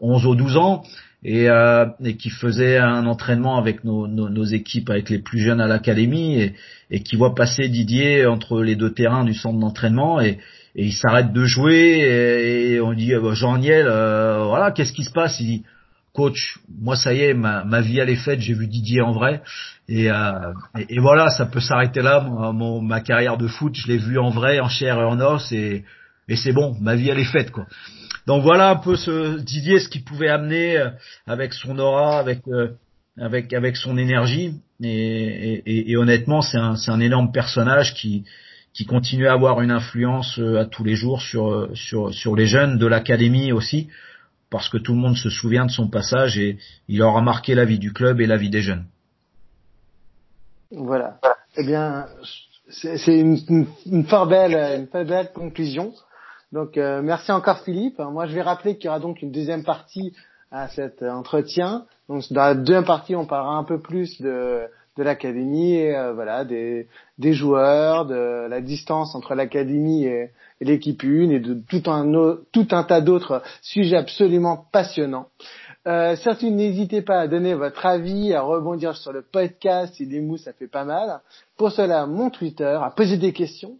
Speaker 2: 11 euh, ou 12 ans, et, euh, et qui faisait un entraînement avec nos, équipes, avec les plus jeunes à l'académie, et, qui voit passer Didier entre les deux terrains du centre d'entraînement, et, il s'arrête de jouer, et, on dit Jean-Niel, voilà, qu'est-ce qui se passe? Il dit coach, moi ça y est, ma, vie elle est faite, j'ai vu Didier en vrai, et, euh, voilà, ça peut s'arrêter là. Ma carrière de foot, je l'ai vu en vrai, en chair et en os, et, et c'est bon, ma vie elle est faite quoi. Donc voilà un peu ce Didier, ce qu'il pouvait amener euh, avec son aura, avec euh, avec avec son énergie, et, honnêtement, c'est un c'est un énorme personnage qui qui continue à avoir une influence euh, à tous les jours sur sur sur les jeunes de l'académie aussi parce que tout le monde se souvient de son passage et il aura marqué la vie du club et la vie des jeunes.
Speaker 1: Voilà. Eh bien, c'est une, une, une, fort une belle conclusion. Donc, euh, merci encore Philippe. Moi, je vais rappeler qu'il y aura donc une deuxième partie à cet entretien. Donc, dans la deuxième partie, on parlera un peu plus de, de l'académie, euh, voilà, des, des joueurs, de la distance entre l'académie et, l'équipe une et de tout un, tout un tas d'autres sujets absolument passionnants. Euh, surtout, n'hésitez pas à donner votre avis, à rebondir sur le podcast, si des mots ça fait pas mal. Pour cela, mon Twitter, à poser des questions.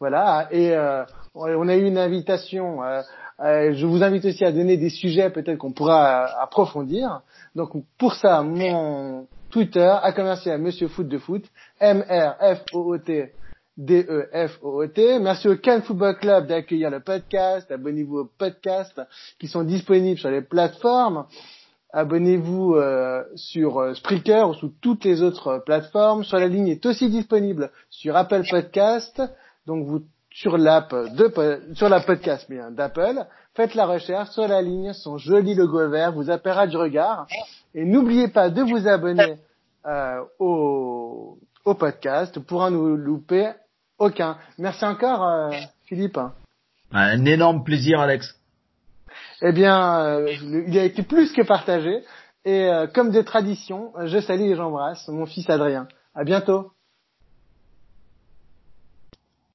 Speaker 1: Voilà, et euh, on a eu une invitation. Euh, euh, je vous invite aussi à donner des sujets peut-être qu'on pourra approfondir. Donc pour ça, mon Twitter, à commercial Monsieur Foot de Foot, M R F O O T D-E-F-O-O-T. Merci au Cannes Football Club d'accueillir le podcast. Abonnez-vous aux podcasts qui sont disponibles sur les plateformes. Abonnez-vous euh, sur euh, Spreaker ou sous toutes les autres plateformes. Sur la ligne est aussi disponible sur Apple Podcast. Donc vous sur l'app de sur la podcast bien d'Apple, faites la recherche sur la ligne, son joli logo vert vous appellera du regard. Et n'oubliez pas de vous abonner euh, au, au podcast pour en nous louper aucun. Merci encore, euh, Philippe.
Speaker 2: Un énorme plaisir, Alex.
Speaker 1: Eh bien, euh, il a été plus que partagé. Et euh, comme des traditions, je salue et j'embrasse mon fils Adrien. À bientôt.